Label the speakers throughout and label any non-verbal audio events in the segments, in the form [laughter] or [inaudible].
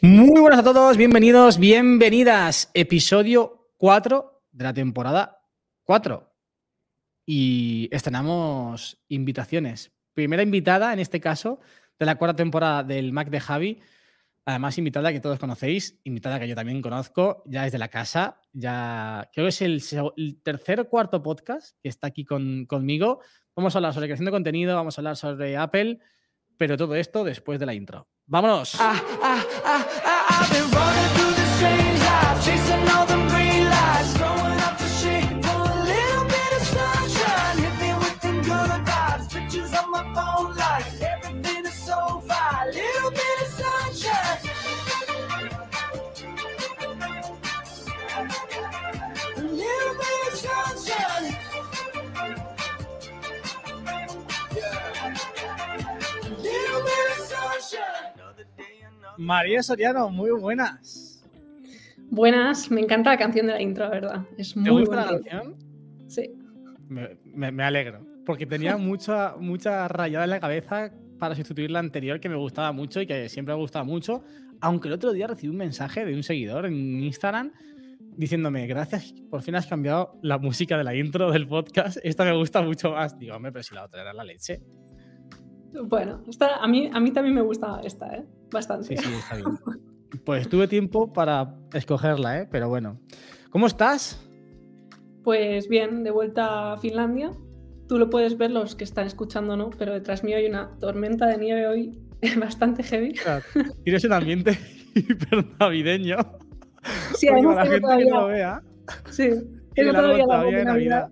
Speaker 1: Muy buenas a todos, bienvenidos, bienvenidas. Episodio 4 de la temporada 4. Y estrenamos invitaciones. Primera invitada, en este caso, de la cuarta temporada del Mac de Javi. Además, invitada que todos conocéis, invitada que yo también conozco, ya desde la casa. Ya creo que es el, tercer o cuarto podcast que está aquí conmigo. Vamos a hablar sobre creación de contenido, vamos a hablar sobre Apple, pero todo esto después de la intro. ¡Vámonos! Ah, ah, ah, María Soriano, muy buenas.
Speaker 2: Buenas, me encanta la canción de la intro, verdad. Es muy
Speaker 1: ¿Te gusta la canción?
Speaker 2: Sí.
Speaker 1: Me, alegro, porque tenía [laughs] mucha, mucha rayada en la cabeza para sustituir la anterior que me gustaba mucho y que siempre me ha gustado mucho. Aunque el otro día recibí un mensaje de un seguidor en Instagram diciéndome, gracias, por fin has cambiado la música de la intro del podcast. Esta me gusta mucho más. Digo, hombre, pero si la otra era la leche.
Speaker 2: Bueno, a, mí, a mí también me gusta esta, ¿eh? Bastante.
Speaker 1: Sí, sí, está bien. Pues tuve tiempo para escogerla, ¿eh? Pero bueno. ¿Cómo estás?
Speaker 2: Pues bien, de vuelta a Finlandia. Tú lo puedes ver los que están escuchando, ¿no? Pero detrás mío hay una tormenta de nieve hoy [laughs] bastante heavy.
Speaker 1: tienes un ambiente [laughs] hiper navideño.
Speaker 2: Sí, hay la gente que no lo vea. Sí, tiene todavía la de Navidad.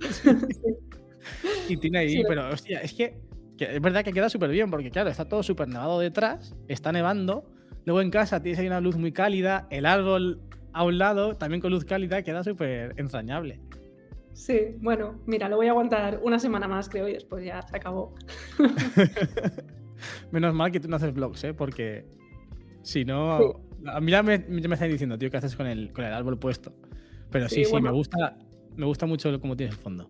Speaker 2: [laughs]
Speaker 1: Y tiene ahí, pero hostia, es que es verdad que queda súper bien, porque claro, está todo súper nevado detrás, está nevando. Luego en casa tienes ahí una luz muy cálida, el árbol a un lado, también con luz cálida, queda súper entrañable.
Speaker 2: Sí, bueno, mira, lo voy a aguantar una semana más, creo, y después ya se acabó. [laughs]
Speaker 1: Menos mal que tú no haces vlogs, ¿eh? Porque si no. A mí ya me, me están diciendo, tío, ¿qué haces con el, con el árbol puesto? Pero sí, sí, me, gusta, me gusta mucho cómo tienes el fondo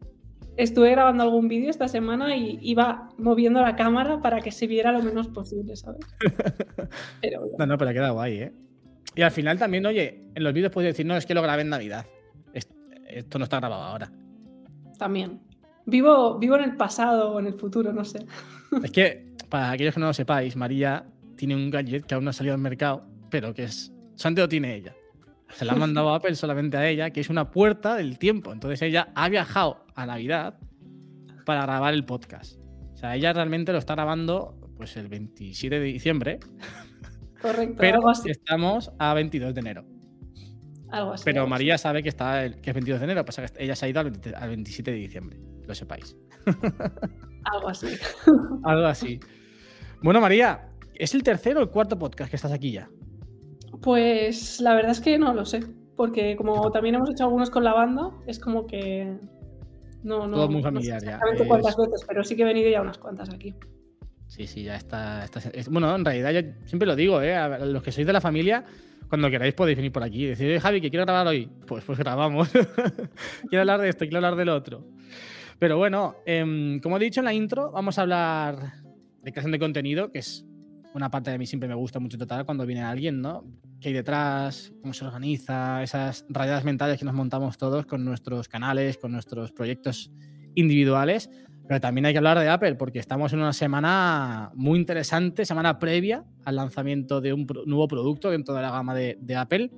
Speaker 2: estuve grabando algún vídeo esta semana y iba moviendo la cámara para que se viera lo menos posible, ¿sabes? [laughs]
Speaker 1: no, no, pero ha quedado guay, ¿eh? Y al final también, oye, en los vídeos puedes decir, no, es que lo grabé en Navidad. Esto no está grabado ahora.
Speaker 2: También. Vivo, vivo en el pasado o en el futuro, no sé. [laughs]
Speaker 1: Es que, para aquellos que no lo sepáis, María tiene un gadget que aún no ha salido al mercado, pero que es. Solamente lo tiene ella. Se la ha mandado Apple solamente a ella, que es una puerta del tiempo. Entonces ella ha viajado a Navidad para grabar el podcast. O sea, ella realmente lo está grabando pues el 27 de diciembre.
Speaker 2: Correcto.
Speaker 1: Pero estamos a 22 de enero.
Speaker 2: Algo así.
Speaker 1: Pero María sabe que, está que es 22 de enero, pasa que ella se ha ido al, 27 de diciembre, lo sepáis. [laughs]
Speaker 2: Algo así.
Speaker 1: Algo así. Bueno, María, ¿es el tercero o el cuarto podcast que estás aquí ya?
Speaker 2: Pues la verdad es que no lo sé, porque como también hemos hecho algunos con la banda, es como que no, no.
Speaker 1: Todo muy familiar ya.
Speaker 2: cuántas veces, pero sí que he venido ya unas cuantas aquí.
Speaker 1: Sí, sí, ya está. bueno, en realidad yo siempre lo digo, ¿eh? A los que sois de la familia, cuando queráis podéis venir por aquí y decir, Javi, que quiero grabar hoy. Pues, pues grabamos. [laughs] quiero hablar de esto, quiero hablar del otro. Pero bueno, em, como he dicho en la intro, vamos a hablar de creación de contenido, que es una parte de mí siempre me gusta mucho tratar cuando viene alguien, ¿no? ¿Qué hay detrás? ¿Cómo se organiza? Esas rayadas mentales que nos montamos todos con nuestros canales, con nuestros proyectos individuales. Pero también hay que hablar de Apple porque estamos en una semana muy interesante, semana previa al lanzamiento de un nuevo producto dentro de la gama de, Apple.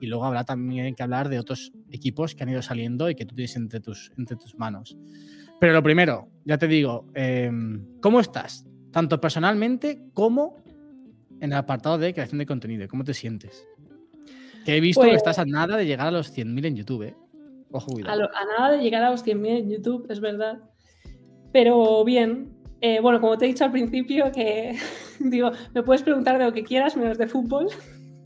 Speaker 1: Y luego habrá también que hablar de otros equipos que han ido saliendo y que tú tienes entre tus, entre tus manos. Pero lo primero, ya te digo, em, ¿cómo estás? Tanto personalmente como en el apartado de creación de contenido? ¿Cómo te sientes? Que he visto que pues estás a nada de llegar a los 100.000 en YouTube. ¿eh? Ojo,
Speaker 2: A, nada de llegar a los 100.000 en YouTube, es verdad. Pero bien, eh, bueno, como te he dicho al principio, que [laughs] digo, me puedes preguntar de lo que quieras, menos de fútbol.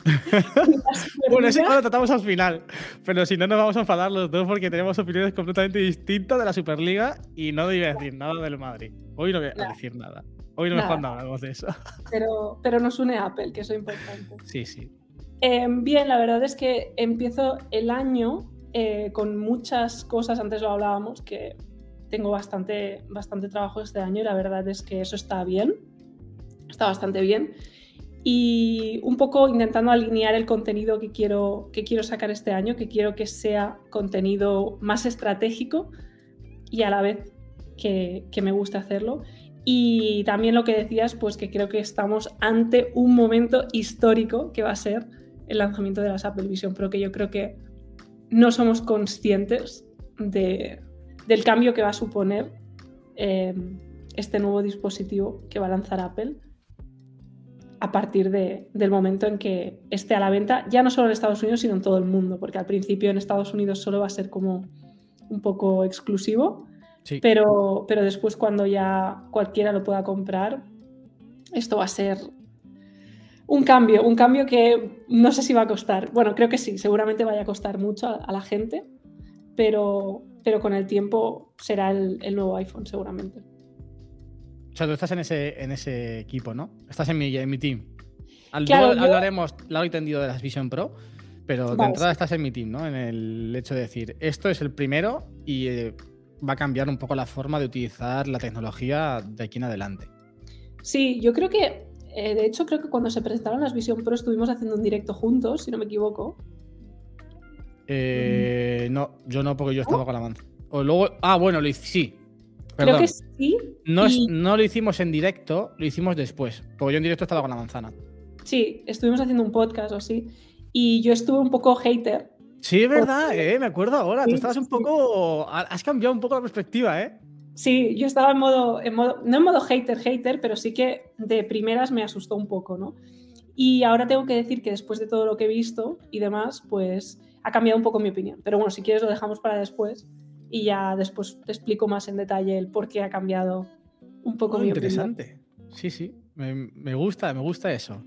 Speaker 2: [laughs]
Speaker 1: bueno, eso lo tratamos al final. Pero si no, nos vamos a enfadar los dos porque tenemos opiniones completamente distintas de la Superliga y no voy a decir nada del Madrid. Hoy no voy a decir nada. Hoy no Nada. hablamos de eso. [laughs]
Speaker 2: Pero, pero nos une Apple, que eso es importante.
Speaker 1: Sí, sí.
Speaker 2: Em, bien, la verdad es que empiezo el año eh, con muchas cosas, antes lo hablábamos, que tengo bastante, bastante trabajo este año y la verdad es que eso está bien, está bastante bien. y un poco intentando alinear el contenido que quiero, que quiero sacar este año, que quiero que sea contenido más estratégico y a la vez que, que me guste hacerlo. Y también lo que decías, pues que creo que estamos ante un momento histórico que va a ser el lanzamiento de las Apple Vision Pro, que yo creo que no somos conscientes de, del cambio que va a suponer eh, este nuevo dispositivo que va a lanzar Apple a partir del momento en que esté a la venta, ya no solo en Estados Unidos, sino en todo el mundo, porque al principio en Estados Unidos solo va a ser como un poco exclusivo, pero, pero después cuando ya cualquiera lo pueda comprar, esto va a ser un cambio, un cambio que no sé si va a costar. Bueno, creo que sí, seguramente vaya a costar mucho a, la gente, pero, pero con el tiempo será el nuevo iPhone seguramente.
Speaker 1: O sea, tú estás en ese, en ese equipo, ¿no? Estás en mi, en mi team. Al hablaremos largo y tendido de las Vision Pro, pero de entrada estás en mi team, ¿no? En el hecho de decir, esto es el primero y eh, va a cambiar un poco la forma de utilizar la tecnología de aquí en adelante.
Speaker 2: Sí, yo creo que, eh, de hecho, creo que cuando se presentaron las Vision Pro estuvimos haciendo un directo juntos, si no me equivoco.
Speaker 1: Eh, no, yo no, porque yo estaba con la manzana. O luego, ah, bueno, lo hice, sí,
Speaker 2: Creo que sí.
Speaker 1: No, no, lo hicimos en directo, lo hicimos después. Porque yo en directo estaba con la manzana.
Speaker 2: Sí, estuvimos haciendo un podcast o así. Y yo estuve un poco hater.
Speaker 1: Sí, es verdad, eh, me acuerdo ahora. Tú estabas un poco. Has cambiado un poco la perspectiva, ¿eh?
Speaker 2: Sí, yo estaba en modo, en modo. No en modo hater, hater, pero sí que de primeras me asustó un poco, ¿no? Y ahora tengo que decir que después de todo lo que he visto y demás, pues ha cambiado un poco mi opinión. Pero bueno, si quieres lo dejamos para después y ya después te explico más en detalle el por qué ha cambiado un poco mi
Speaker 1: interesante. Sí, sí, me, gusta, me gusta eso.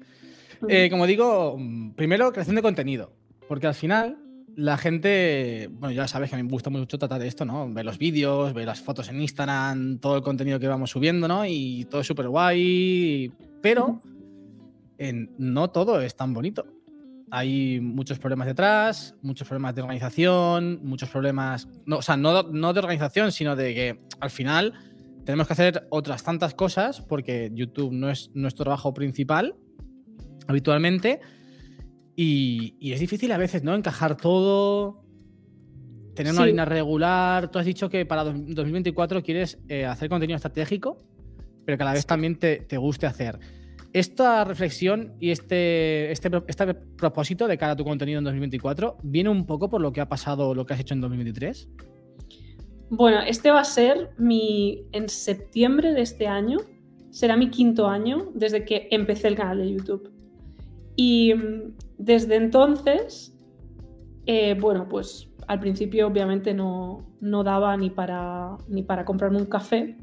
Speaker 1: Eh, como digo, primero creación de contenido, porque al final la gente, bueno, ya sabes que a mí me gusta mucho tratar de esto, ¿no? Ver los vídeos, ver las fotos en Instagram, todo el contenido que vamos subiendo, ¿no? Y todo es súper guay, pero no todo es tan bonito hay muchos problemas detrás, muchos problemas de organización, muchos problemas, no, o sea, no, de organización, sino de que al final tenemos que hacer otras tantas cosas porque YouTube no es nuestro trabajo principal habitualmente y, es difícil a veces, ¿no? Encajar todo, tener una línea regular. Tú has dicho que para 2024 quieres eh, hacer contenido estratégico, pero que a la vez también te, te guste hacer. Esta reflexión y este, este, este, propósito de cara a tu contenido en 2024 viene un poco por lo que ha pasado, lo que has hecho en 2023.
Speaker 2: Bueno, este va a ser mi. En septiembre de este año será mi quinto año desde que empecé el canal de YouTube. Y mm, desde entonces, eh, bueno, pues al principio obviamente no, no daba ni para, ni para comprarme un café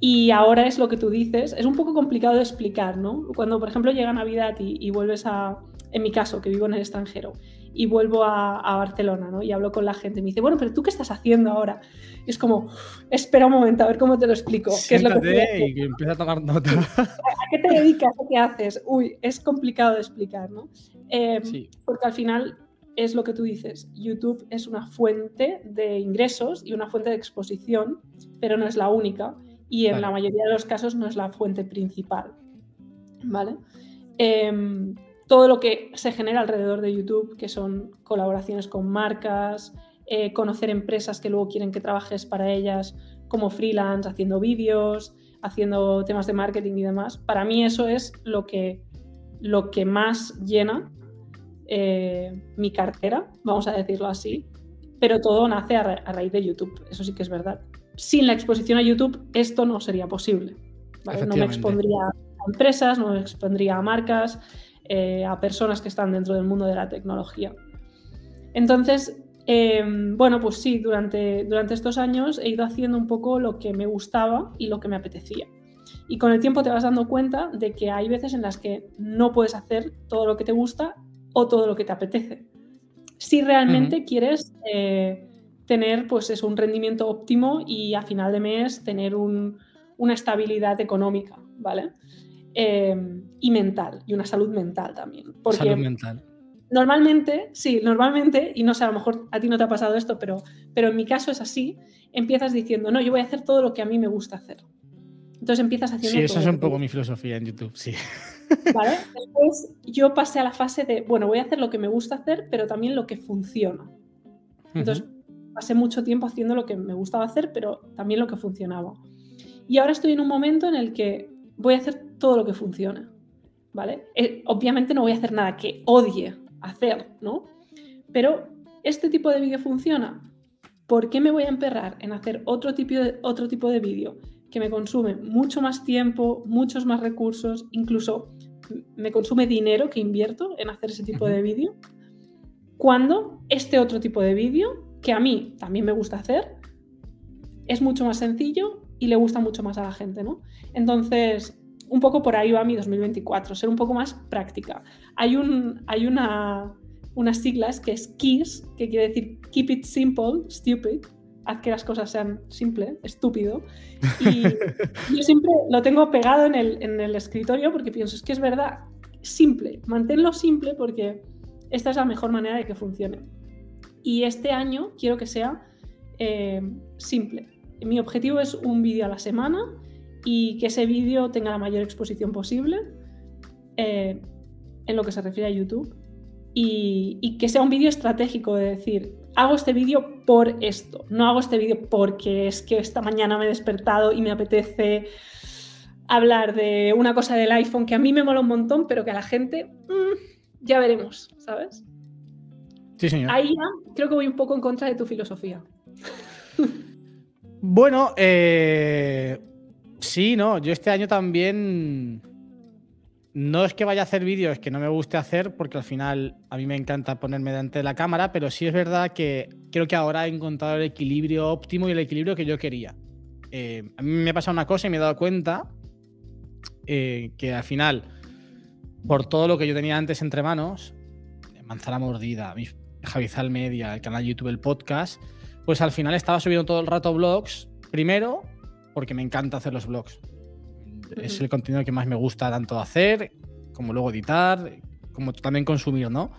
Speaker 2: y ahora es lo que tú dices, es un poco complicado de explicar, ¿no? Cuando, por ejemplo, llega Navidad y, vuelves a, en mi caso, que vivo en el extranjero, y vuelvo a, Barcelona, ¿no? Y hablo con la gente, me dice, bueno, pero tú qué estás haciendo ahora? Y es como, espera un momento, a ver cómo te lo explico.
Speaker 1: ¿Qué es lo que y empieza a tomar nota. [laughs]
Speaker 2: ¿A qué te dedicas? ¿A qué haces? Uy, es complicado de explicar, ¿no? Em, porque al final es lo que tú dices, YouTube es una fuente de ingresos y una fuente de exposición, pero no es la única y en la mayoría de los casos no es la fuente principal. ¿Vale? Em, todo lo que se genera alrededor de YouTube, que son colaboraciones con marcas, eh, conocer empresas que luego quieren que trabajes para ellas como freelance, haciendo vídeos, haciendo temas de marketing y demás, para mí eso es lo que, lo que más llena eh, mi cartera, vamos a decirlo así, pero todo nace a raíz de YouTube, eso sí que es verdad. Sin la exposición a YouTube esto no sería posible. No me expondría a empresas, no me expondría a marcas, eh, a personas que están dentro del mundo de la tecnología. Entonces, em, bueno, pues sí, durante, durante estos años he ido haciendo un poco lo que me gustaba y lo que me apetecía. Y con el tiempo te vas dando cuenta de que hay veces en las que no puedes hacer todo lo que te gusta o todo lo que te apetece. Si realmente quieres eh, tener pues es un rendimiento óptimo y a final de mes tener una estabilidad económica, ¿vale? Em, y mental, y una salud mental también. Porque
Speaker 1: salud mental.
Speaker 2: Normalmente, sí, normalmente, y no sé, a lo mejor a ti no te ha pasado esto, pero, pero en mi caso es así, empiezas diciendo, no, yo voy a hacer todo lo que a mí me gusta hacer. Entonces empiezas haciendo...
Speaker 1: Sí, esa es un poco mi filosofía en YouTube, sí.
Speaker 2: ¿Vale? [laughs] Después yo pasé a la fase de, bueno, voy a hacer lo que me gusta hacer, pero también lo que funciona. Entonces, pasé mucho tiempo haciendo lo que me gustaba hacer, pero también lo que funcionaba. Y ahora estoy en un momento en el que voy a hacer todo lo que funciona. ¿Vale? Eh, obviamente no voy a hacer nada que odie hacer, ¿no? Pero este tipo de vídeo funciona. ¿Por qué me voy a emperrar en hacer otro tipo de, otro tipo de vídeo que me consume mucho más tiempo, muchos más recursos, incluso me consume dinero que invierto en hacer ese tipo de vídeo? Cuando este otro tipo de vídeo, que a mí también me gusta hacer, es mucho más sencillo y le gusta mucho más a la gente, ¿no? Entonces, un poco por ahí va mi 2024, ser un poco más práctica. Hay, un, hay una, unas siglas que es KISS, que quiere decir Keep It Simple, Stupid, haz que las cosas sean simple, estúpido. Y [laughs] yo siempre lo tengo pegado en el, en el escritorio porque pienso, es que es verdad, simple, manténlo simple porque esta es la mejor manera de que funcione. Y este año quiero que sea eh, simple. Mi objetivo es un vídeo a la semana y que ese vídeo tenga la mayor exposición posible eh, en lo que se refiere a YouTube y, que sea un vídeo estratégico de decir, hago este vídeo por esto, no hago este vídeo porque es que esta mañana me he despertado y me apetece hablar de una cosa del iPhone que a mí me mola un montón, pero que a la gente mm, ya veremos, ¿sabes?
Speaker 1: Sí, señor.
Speaker 2: Ahí ya creo que voy un poco en contra de tu filosofía. [laughs]
Speaker 1: bueno, eh, sí, no, yo este año también no es que vaya a hacer vídeos que no me guste hacer, porque al final a mí me encanta ponerme delante de la cámara, pero sí es verdad que creo que ahora he encontrado el equilibrio óptimo y el equilibrio que yo quería. Eh, a mí me ha pasado una cosa y me he dado cuenta eh, que al final, por todo lo que yo tenía antes entre manos, Manzana Mordida, Javizal Media, el canal YouTube, el podcast, pues al final estaba subiendo todo el rato blogs, primero porque me encanta hacer los blogs es el contenido que más me gusta tanto hacer, como luego editar, como también consumir, ¿no?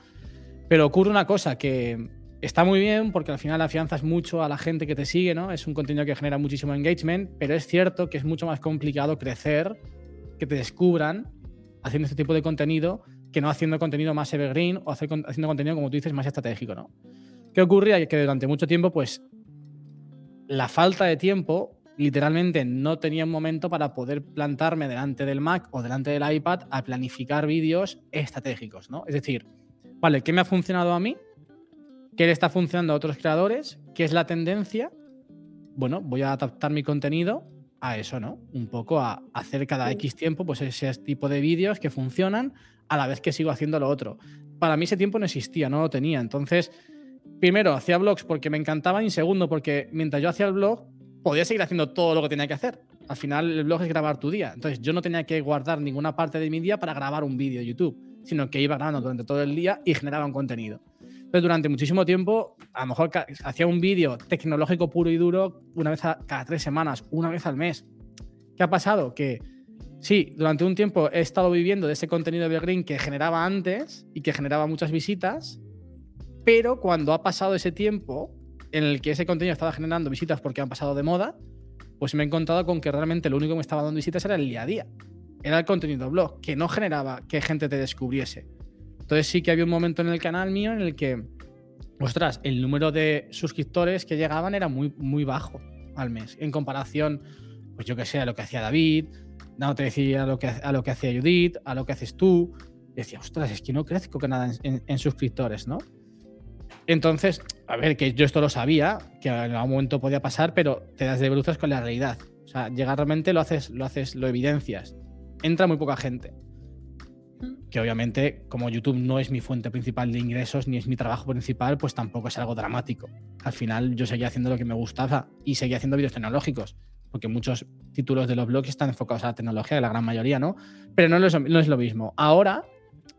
Speaker 1: Pero ocurre una cosa que está muy bien porque al final afianzas mucho a la gente que te sigue, ¿no? Es un contenido que genera muchísimo engagement, pero es cierto que es mucho más complicado crecer, que te descubran haciendo este tipo de contenido que no haciendo contenido más evergreen o haciendo contenido, como tú dices, más estratégico, ¿no? ¿Qué ocurría? Que durante mucho tiempo, pues, la falta de tiempo literalmente no tenía un momento para poder plantarme delante del Mac o delante del iPad a planificar vídeos estratégicos, ¿no? Es decir, vale, ¿qué me ha funcionado a mí? ¿Qué le está funcionando a otros creadores? ¿Qué es la tendencia? Bueno, voy a adaptar mi contenido a eso, ¿no? Un poco a hacer cada X tiempo pues ese tipo de vídeos que funcionan a la vez que sigo haciendo lo otro. Para mí ese tiempo no existía, no lo tenía. Entonces, primero, hacía blogs porque me encantaban y segundo, porque mientras yo hacía el blog, podía seguir haciendo todo lo que tenía que hacer. Al final, el blog es grabar tu día. Entonces, yo no tenía que guardar ninguna parte de mi día para grabar un vídeo de YouTube, sino que iba grabando durante todo el día y generaba un contenido. Entonces, durante muchísimo tiempo, a lo mejor hacía un vídeo tecnológico puro y duro una vez cada tres semanas, una vez al mes. ¿Qué ha pasado? Que sí, durante un tiempo he estado viviendo de ese contenido de Green que generaba antes y que generaba muchas visitas, pero cuando ha pasado ese tiempo, en el que ese contenido estaba generando visitas porque han pasado de moda, pues me he encontrado con que realmente lo único que me estaba dando visitas era el día a día. Era el contenido blog, que no generaba que gente te descubriese. Entonces sí que había un momento en el canal mío en el que, ostras, el número de suscriptores que llegaban era muy, muy bajo al mes, en comparación, pues yo que sé, a lo que hacía David, no te decía a lo que, a lo que hacía Judith, a lo que haces tú. decía, ostras, es que no crezco que nada en suscriptores, ¿no? Entonces, a ver, que yo esto lo sabía, que en algún momento podía pasar, pero te das de bruces con la realidad. O sea, llegar realmente lo haces, lo haces, lo evidencias. Entra muy poca gente. Que obviamente, como YouTube no es mi fuente principal de ingresos ni es mi trabajo principal, pues tampoco es algo dramático. Al final, yo seguía haciendo lo que me gustaba y seguía haciendo vídeos tecnológicos, porque muchos títulos de los blogs están enfocados a la tecnología, la gran mayoría, ¿no? Pero no es, no es lo mismo. Ahora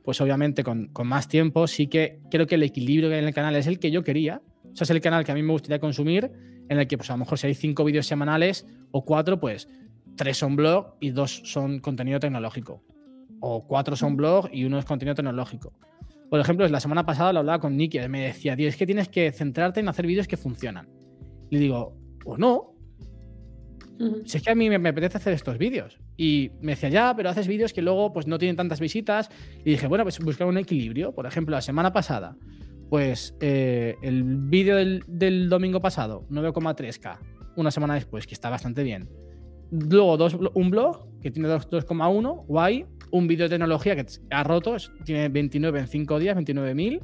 Speaker 1: pues obviamente con, más tiempo sí que creo que el equilibrio que hay en el canal es el que yo quería. O sea, es el canal que a mí me gustaría consumir, en el que pues a lo mejor si hay cinco vídeos semanales o cuatro, pues tres son blog y dos son contenido tecnológico. O cuatro son blog y uno es contenido tecnológico. Por ejemplo, la semana pasada lo hablaba con Nicky, me decía, tío, es que tienes que centrarte en hacer vídeos que funcionan. Y le digo, o no. Si es que a mí me, me apetece hacer estos vídeos. Y me decía, ya, pero haces vídeos que luego pues no tienen tantas visitas. Y dije, bueno, pues buscar un equilibrio. Por ejemplo, la semana pasada, pues eh, el vídeo del, domingo pasado, 9,3K, una semana después, que está bastante bien. Luego dos, un blog que tiene 2,1, guay. Un vídeo de tecnología que ha roto, tiene 29 en 5 días, 29.000.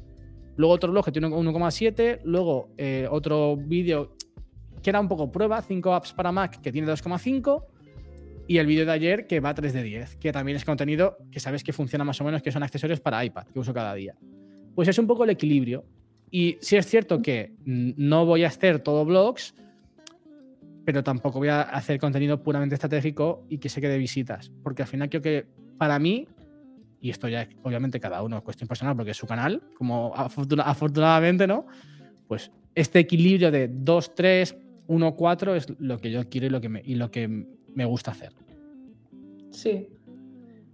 Speaker 1: Luego otro blog que tiene 1,7. Luego eh, otro vídeo que era un poco prueba, 5 apps para Mac que tiene 2,5 y el vídeo de ayer que va a 3 de 10, que también es contenido que sabes que funciona más o menos, que son accesorios para iPad, que uso cada día. Pues es un poco el equilibrio. Y sí es cierto que no voy a hacer todo blogs, pero tampoco voy a hacer contenido puramente estratégico y que se quede visitas, porque al final creo que para mí, y esto ya obviamente cada uno es cuestión personal porque es su canal, como afortunadamente, ¿no? Pues este equilibrio de 2, 3, 1, 4 es lo que yo quiero y lo que me, y lo que me gusta hacer.
Speaker 2: Sí.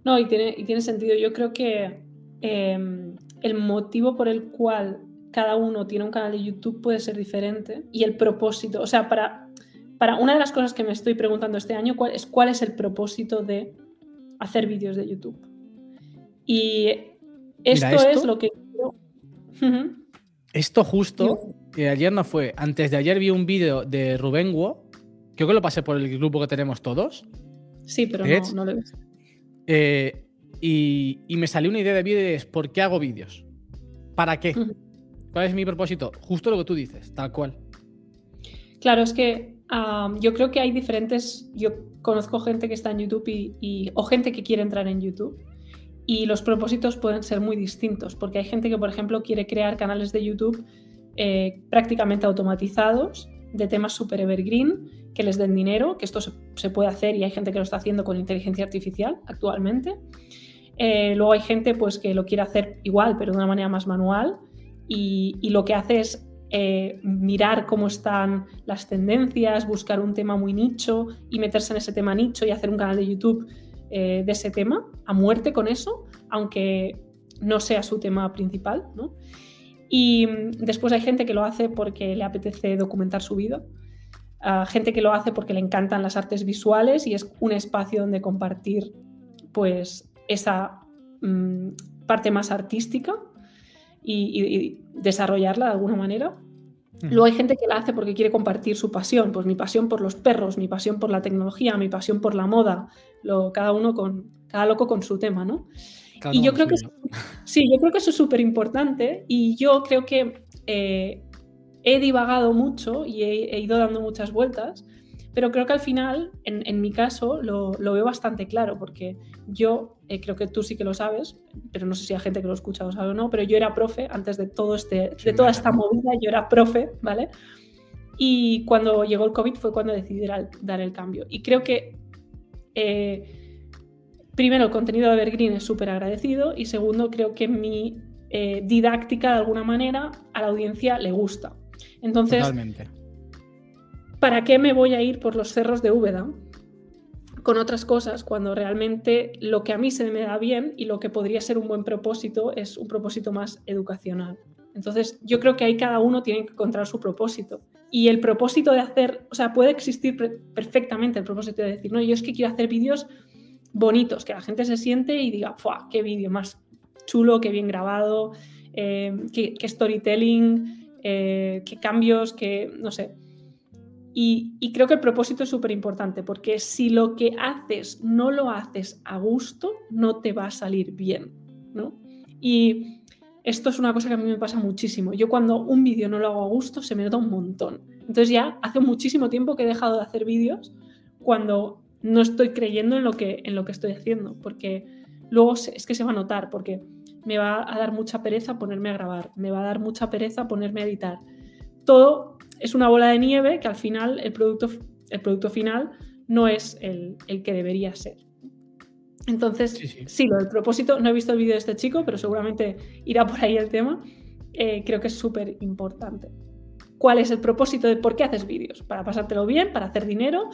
Speaker 2: No, y tiene, y tiene sentido. Yo creo que em, el motivo por el cual cada uno tiene un canal de YouTube puede ser diferente y el propósito, o sea, para, para una de las cosas que me estoy preguntando este año cuál es cuál es el propósito de hacer vídeos de YouTube. Y esto, es lo que
Speaker 1: Esto justo, que ayer no fue, antes de ayer vi un vídeo de Rubén Wo Creo que lo pasé por el grupo que tenemos todos.
Speaker 2: Sí, pero no, no, lo ves.
Speaker 1: Eh, y, me salió una idea de vídeos. ¿Por qué hago vídeos? ¿Para qué? ¿Cuál es mi propósito? Justo lo que tú dices, tal cual.
Speaker 2: Claro, es que yo creo que hay diferentes. Yo conozco gente que está en YouTube y, o gente que quiere entrar en YouTube. Y los propósitos pueden ser muy distintos, porque hay gente que, por ejemplo, quiere crear canales de YouTube eh, prácticamente automatizados de temas super evergreen que les den dinero, que esto se, puede hacer y hay gente que lo está haciendo con inteligencia artificial actualmente. Eh, luego hay gente pues, que lo quiere hacer igual, pero de una manera más manual y, lo que hace es eh, mirar cómo están las tendencias, buscar un tema muy nicho y meterse en ese tema nicho y hacer un canal de YouTube eh, de ese tema a muerte con eso, aunque no sea su tema principal. Y mm, después hay gente que lo hace porque le apetece documentar su vida gente que lo hace porque le encantan las artes visuales y es un espacio donde compartir pues esa mm, parte más artística y, desarrollarla de alguna manera. Luego hay gente que la hace porque quiere compartir su pasión, pues mi pasión por los perros, mi pasión por la tecnología, mi pasión por la moda, lo, cada uno con, cada loco con su tema, ¿no? y yo creo que sí, yo creo que eso es súper importante y yo creo que eh, he divagado mucho y he, ido dando muchas vueltas, pero creo que al final, en, mi caso, lo, veo bastante claro, porque yo eh, creo que tú sí que lo sabes, pero no sé si hay gente que lo escucha o sabe o no, pero yo era profe antes de, todo este, de toda esta movida, yo era profe, ¿vale? Y cuando llegó el COVID fue cuando decidí dar el cambio. Y creo que, eh, primero, el contenido de Evergreen es súper agradecido y segundo, creo que mi eh, didáctica de alguna manera a la audiencia le gusta. Entonces, ¿para qué me voy a ir por los cerros de Úbeda con otras cosas cuando realmente lo que a mí se me da bien y lo que podría ser un buen propósito es un propósito más educacional? Entonces, yo creo que ahí cada uno tiene que encontrar su propósito. Y el propósito de hacer, o sea, puede existir perfectamente el propósito de decir, no, yo es que quiero hacer vídeos bonitos, que la gente se siente y diga, ¡fuah! ¡Qué vídeo más chulo, qué bien grabado, eh, qué, storytelling! Eh, qué cambios, qué, no sé. Y, creo que el propósito es súper importante, porque si lo que haces no lo haces a gusto, no te va a salir bien, ¿no? Y esto es una cosa que a mí me pasa muchísimo. Yo cuando un vídeo no lo hago a gusto, se me nota un montón. Entonces ya hace muchísimo tiempo que he dejado de hacer vídeos cuando no estoy creyendo en lo que, en lo que estoy haciendo, porque luego es que se va a notar, porque me va a dar mucha pereza ponerme a grabar, me va a dar mucha pereza ponerme a editar. Todo es una bola de nieve que al final el producto, el producto final no es el, que debería ser. Entonces, sí, lo del propósito, no he visto el vídeo de este chico, pero seguramente irá por ahí el tema. Eh, creo que es súper importante. ¿Cuál es el propósito de por qué haces vídeos? ¿Para pasártelo bien? ¿Para hacer dinero?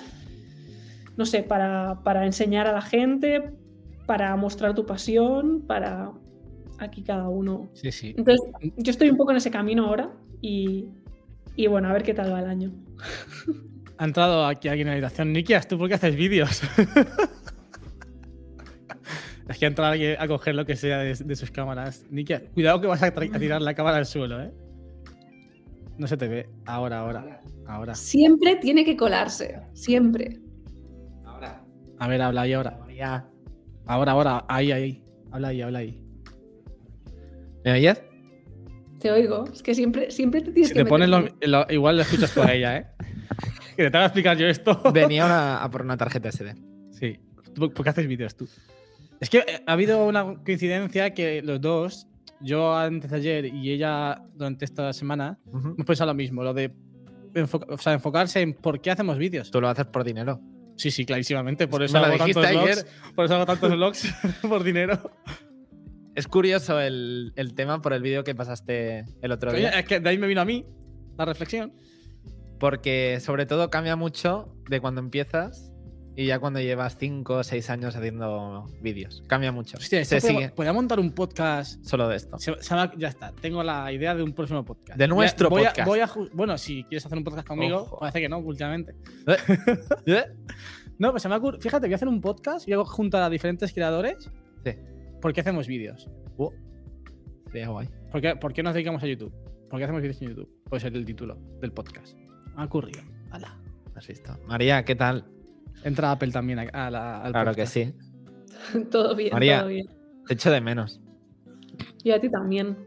Speaker 2: No sé, para, para enseñar a la gente, para mostrar tu pasión, para, aquí cada uno.
Speaker 1: Sí, sí.
Speaker 2: Entonces, yo estoy un poco en ese camino ahora y, bueno, a ver qué tal va el año.
Speaker 1: Ha entrado aquí alguien en la habitación. Nikias, ¿tú por qué haces vídeos? [laughs] Es que entrar aquí a coger lo que sea de, sus cámaras. Nikia, cuidado que vas a, tirar la cámara al suelo, ¿eh? No se te ve. Ahora, ahora, ahora.
Speaker 2: Siempre tiene que colarse. Siempre.
Speaker 1: Ahora. A ver, habla ahí ahora. Ahora, ahora. Ahí, ahí. Habla ahí, habla ahí. ¿Me oyes?
Speaker 2: Te oigo. Es que siempre, siempre te tienes que.
Speaker 1: Te pones lo, igual lo escuchas tú a ella, ¿eh? [laughs] que te tengo explicar yo esto. [laughs]
Speaker 3: Venía a por una tarjeta SD.
Speaker 1: Sí. ¿Por qué haces vídeos tú? Es que eh, ha habido una coincidencia que los dos, yo antes de ayer y ella durante esta semana, hemos pensado lo mismo, lo de enfocarse en por qué hacemos vídeos.
Speaker 3: Tú lo haces por dinero.
Speaker 1: Sí, sí, clarísimamente. Por eso, hago tantos, vlogs, por eso hago tantos vlogs [laughs] por dinero.
Speaker 3: Es curioso el, tema por el vídeo que pasaste el otro día.
Speaker 1: Es que de ahí me vino a mí la reflexión.
Speaker 3: Porque sobre todo cambia mucho de cuando empiezas y ya cuando llevas 5 o 6 años haciendo vídeos. Cambia mucho.
Speaker 1: Hostia, Se sigue. Podría montar un podcast
Speaker 3: solo de esto.
Speaker 1: ya está. Tengo la idea de un próximo podcast.
Speaker 3: De nuestro podcast.
Speaker 1: bueno, si quieres hacer un podcast conmigo, parece que no, últimamente. ¿Eh? [laughs] ¿Eh? no, pues se me ocurre. Fíjate, voy a hacer un podcast y hago junto a diferentes creadores.
Speaker 3: Sí.
Speaker 1: ¿Por qué hacemos vídeos?
Speaker 3: Sería guay.
Speaker 1: ¿Por qué, ¿Por qué nos dedicamos a YouTube? ¿Por qué hacemos vídeos en YouTube? Puede ser el título del podcast. Ha ocurrido. Hala.
Speaker 3: Así está. María, ¿qué tal?
Speaker 1: Entra Apple también a la,
Speaker 3: al Claro que sí. [laughs] [laughs]
Speaker 2: todo bien,
Speaker 3: María,
Speaker 2: todo bien.
Speaker 3: Te echo de menos.
Speaker 2: Y a ti también.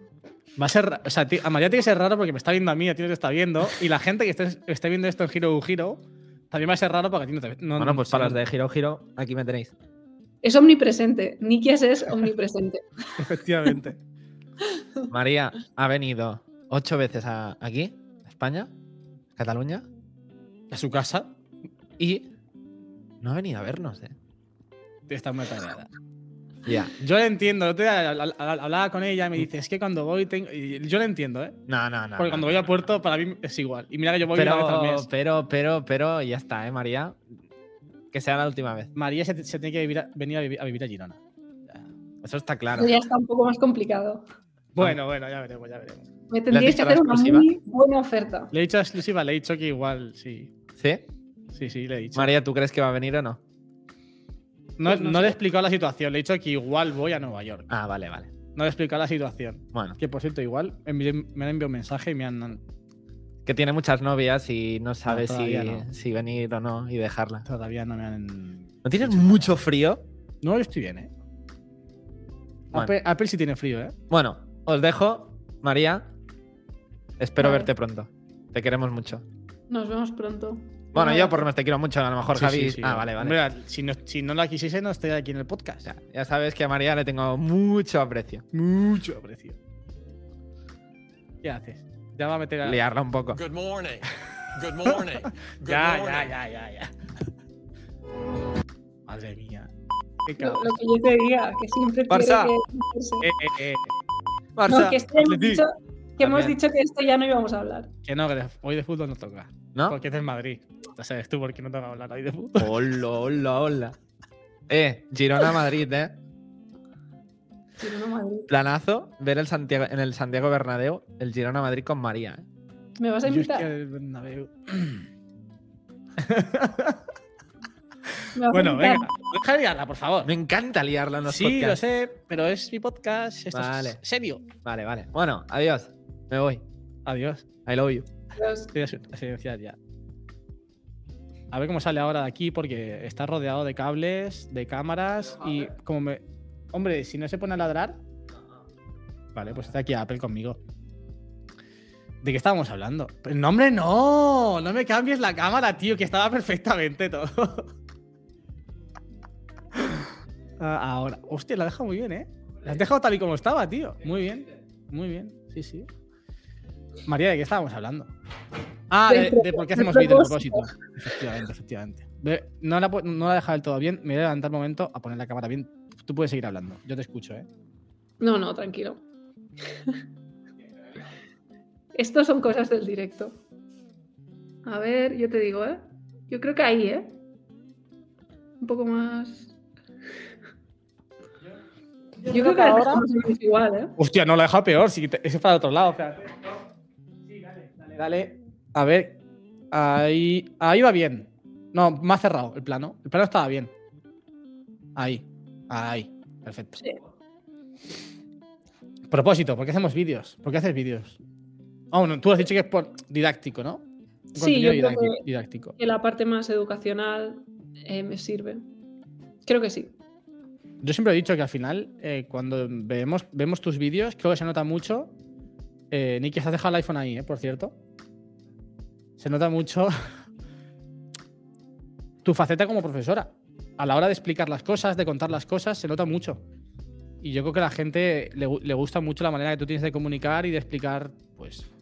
Speaker 1: Va a ser, o sea, a María tiene que ser raro porque me está viendo a mí, a ti no te está viendo. Y la gente que esté, viendo esto en Giro Giro también va a ser raro porque a ti no te ve.
Speaker 3: bueno, pues para las de Giro Giro, aquí me tenéis.
Speaker 2: Es omnipresente. Nikias es omnipresente. [laughs]
Speaker 1: Efectivamente.
Speaker 3: María ha venido ocho veces a, aquí, a España, Cataluña.
Speaker 1: A su casa.
Speaker 3: Y no ha venido a vernos, ¿eh?
Speaker 1: Está muy parada.
Speaker 3: Ya.
Speaker 1: Yo le entiendo. hablaba con ella y me dice, es que cuando voy tengo... yo le entiendo, ¿eh?
Speaker 3: No, no, no.
Speaker 1: Porque cuando voy a Puerto, para mí es igual. Y mira que yo voy
Speaker 3: pero,
Speaker 1: una vez al mes.
Speaker 3: Pero, pero, pero, ya está, ¿eh, María? Que sea la última vez.
Speaker 1: María se, tiene que venir a vivir, a Girona.
Speaker 3: Eso está claro.
Speaker 2: ya está un poco más complicado.
Speaker 1: Bueno, bueno, ya veremos, ya veremos.
Speaker 2: Me tendríais que hacer una muy buena oferta.
Speaker 1: Le he dicho exclusiva, le he dicho que igual, sí.
Speaker 3: ¿Sí?
Speaker 1: Sí, sí, le he dicho.
Speaker 3: María, ¿tú crees que va a venir o no?
Speaker 1: No, pues le he explicado la situación, le he dicho que igual voy a Nueva York.
Speaker 3: Ah, vale, vale.
Speaker 1: No le he explicado la situación.
Speaker 3: Bueno.
Speaker 1: Que por cierto, igual me han enviado un mensaje y me han.
Speaker 3: Que tiene muchas novias y no sabe si, si, venir o no y dejarla.
Speaker 1: Todavía no me han.
Speaker 3: ¿No tienes mucho frío?
Speaker 1: No, yo estoy bien, ¿eh? Apple, sí tiene frío, ¿eh?
Speaker 3: Bueno, os dejo, María. Espero verte pronto. Te queremos mucho.
Speaker 2: Nos vemos pronto.
Speaker 3: Bueno, yo por lo menos te quiero mucho, a lo mejor Javi. ah, vale, vale.
Speaker 1: si, no, si, no, la quisiese, no estaría aquí en el podcast.
Speaker 3: Ya, sabes que a María le tengo mucho aprecio.
Speaker 1: Mucho aprecio. ¿Qué haces? Ya va a meter a.
Speaker 3: Liarla un poco.
Speaker 4: Good morning. Good [laughs] morning.
Speaker 1: ya, ya, ya, ya, ya. Madre mía.
Speaker 2: Lo, lo, que yo te diga, que siempre
Speaker 3: Barça.
Speaker 2: que.
Speaker 3: Eh, eh, eh.
Speaker 2: Barça. No, que este dicho, que hemos dicho que esto ya no íbamos a hablar.
Speaker 1: Que no, que hoy de fútbol no toca.
Speaker 3: ¿No?
Speaker 1: Porque es del Madrid. Ya sabes tú por qué no toca hablar hoy de fútbol.
Speaker 3: Hola, hola, hola. Eh, Girona-Madrid, eh. Planazo ver el Santiago, en el Santiago Bernabéu el Girona-Madrid con María, eh.
Speaker 2: ¿Me vas a invitar?
Speaker 1: Yo es que el Bernabéu... bueno, venga, deja de liarla, por favor.
Speaker 3: Me encanta liarla en los
Speaker 1: sí,
Speaker 3: podcasts.
Speaker 1: Sí, lo sé, pero es mi podcast. Esto vale. es serio.
Speaker 3: Vale, vale. Bueno, adiós. Me voy.
Speaker 1: Adiós.
Speaker 3: I love you.
Speaker 2: Adiós.
Speaker 1: ya. A ver cómo sale ahora de aquí, porque está rodeado de cables, de cámaras y como me. Hombre, si no se pone a ladrar. Vale, pues está aquí Apple conmigo. ¿De qué estábamos hablando? No, hombre, no. No me cambies la cámara, tío, que estaba perfectamente todo. [laughs] Ah, ahora. Hostia, la has dejado muy bien, ¿eh? La has dejado tal y como estaba, tío. Muy bien. Muy bien. Sí, sí. María, ¿de qué estábamos hablando? Ah, de, por qué hacemos vídeo a propósito. Efectivamente, efectivamente. No la, no la he dejado del todo bien. Me voy a levantar un momento a poner la cámara bien. Tú puedes seguir hablando. Yo te escucho, ¿eh?
Speaker 2: No, no, tranquilo. Estos son cosas del directo. A ver, yo te digo, ¿eh? Yo creo que ahí, ¿eh? Un poco más. Yo, creo, que, ahora es igual, ¿eh?
Speaker 1: Hostia, no la he dejado peor. Si ese es para el otro lado. Sí, dale, dale, dale. A ver. Ahí, ahí va bien. No, más cerrado el plano. El plano estaba bien. Ahí. Ahí. Perfecto. Propósito, ¿por qué hacemos vídeos? ¿Por qué haces vídeos? Oh, no, tú has dicho que es por didáctico, ¿no?
Speaker 2: sí, yo creo que, didáctico. que la parte más educacional eh, me sirve. Creo que sí.
Speaker 1: Yo siempre he dicho que al final, eh, cuando vemos, vemos tus vídeos, creo que se nota mucho. Eh, Nicky, has dejado el iPhone ahí, por cierto. Se nota mucho [laughs] tu faceta como profesora. A la hora de explicar las cosas, de contar las cosas, se nota mucho. Y yo creo que a la gente le, le gusta mucho la manera que tú tienes de comunicar y de explicar, pues,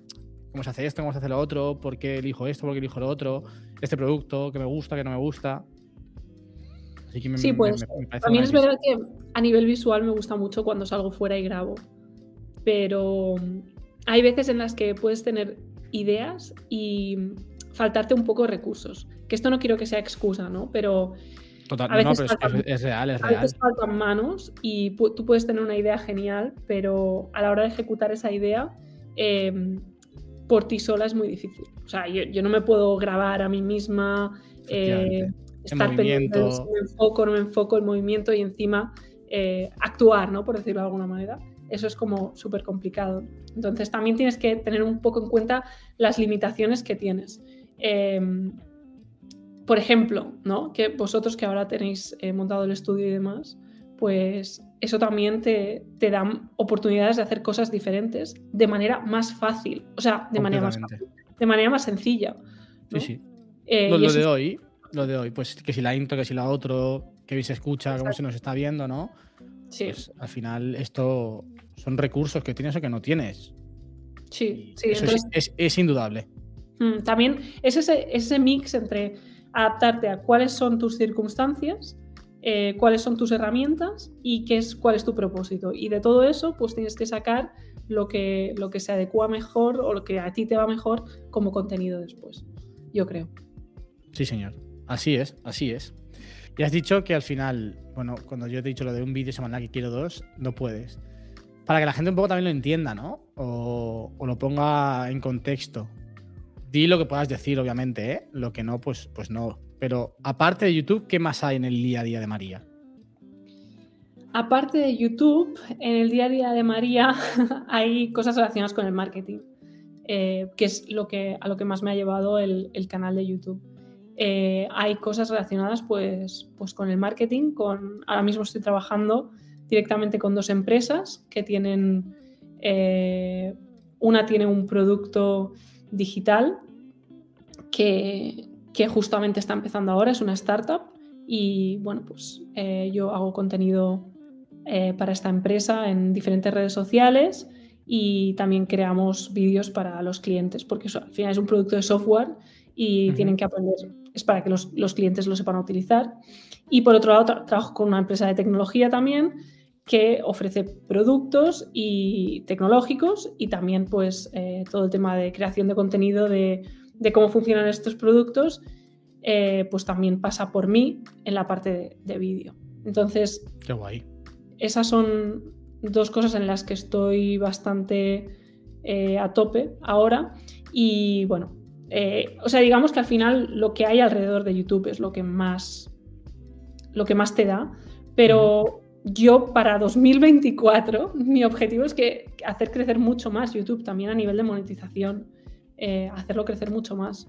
Speaker 1: cómo se hace esto, cómo se hace lo otro, por qué elijo esto, por qué elijo lo otro, este producto, que me gusta, que no me gusta.
Speaker 2: sí, pues también es verdad que a nivel visual me gusta mucho cuando salgo fuera y grabo, pero hay veces en las que puedes tener ideas y faltarte un poco de recursos. Que esto no quiero que sea excusa, ¿no? Pero
Speaker 1: Total, a veces es, real, es real.
Speaker 2: A veces faltan manos y tú puedes tener una idea genial, pero a la hora de ejecutar esa idea, eh, por ti sola es muy difícil. O sea, yo, no me puedo grabar a mí misma, eh, estar pendiente me enfoco, no me enfoco el movimiento y encima eh, actuar, ¿no? Por decirlo de alguna manera. Eso es como súper complicado. Entonces también tienes que tener un poco en cuenta las limitaciones que tienes. Em, por ejemplo, ¿no? Que vosotros que ahora tenéis eh, montado el estudio y demás, pues eso también te, te, da oportunidades de hacer cosas diferentes de manera más fácil, o sea, de manera más de manera más sencilla.
Speaker 1: Sí, sí. Eh, lo, de hoy, lo de hoy, pues que si la intro, que si la otro, que bien se escucha, cómo se nos está viendo, ¿no? Sí. Pues al final esto son recursos que tienes o que no tienes.
Speaker 2: Sí, sí.
Speaker 1: Eso es, indudable.
Speaker 2: Mm, también es ese, ese mix entre adaptarte a cuáles son tus circunstancias eh, cuáles son tus herramientas y qué es, cuál es tu propósito. Y de todo eso, pues tienes que sacar lo que, lo que se adecua mejor o lo que a ti te va mejor como contenido después, yo creo.
Speaker 1: Sí, señor. Así es, así es. Y has dicho que al final, bueno, cuando yo te he dicho lo de un vídeo semanal que quiero dos, no puedes. Para que la gente un poco también lo entienda, ¿no? O, o lo ponga en contexto. Di lo que puedas decir, obviamente, ¿eh? Lo que no, pues, pues no. Pero aparte de YouTube, ¿qué más hay en el día a día de María?
Speaker 2: Aparte de YouTube, en el día a día de María [laughs] hay cosas relacionadas con el marketing, eh, que es lo que, a lo que más me ha llevado el, canal de YouTube. Eh, hay cosas relacionadas pues, pues con el marketing. Con, ahora mismo estoy trabajando directamente con dos empresas que tienen, una tiene un producto digital que, que justamente está empezando ahora, es una startup y bueno, pues eh, yo hago contenido eh, para esta empresa en diferentes redes sociales y también creamos vídeos para los clientes, porque al final es un producto de software y tienen que aprender, es para que los, clientes lo sepan utilizar. Y por otro lado, trabajo con una empresa de tecnología también que ofrece productos y tecnológicos y también pues eh, todo el tema de creación de contenido de de cómo funcionan estos productos, eh, pues también pasa por mí en la parte de, vídeo. Entonces,
Speaker 1: Qué guay.
Speaker 2: esas son dos cosas en las que estoy bastante eh, a tope ahora. Y bueno, o sea, digamos que al final lo que hay alrededor de YouTube es lo que más, lo que más te da, pero yo para 2024 mi objetivo es que hacer crecer mucho más YouTube también a nivel de monetización. Eh, hacerlo crecer mucho más.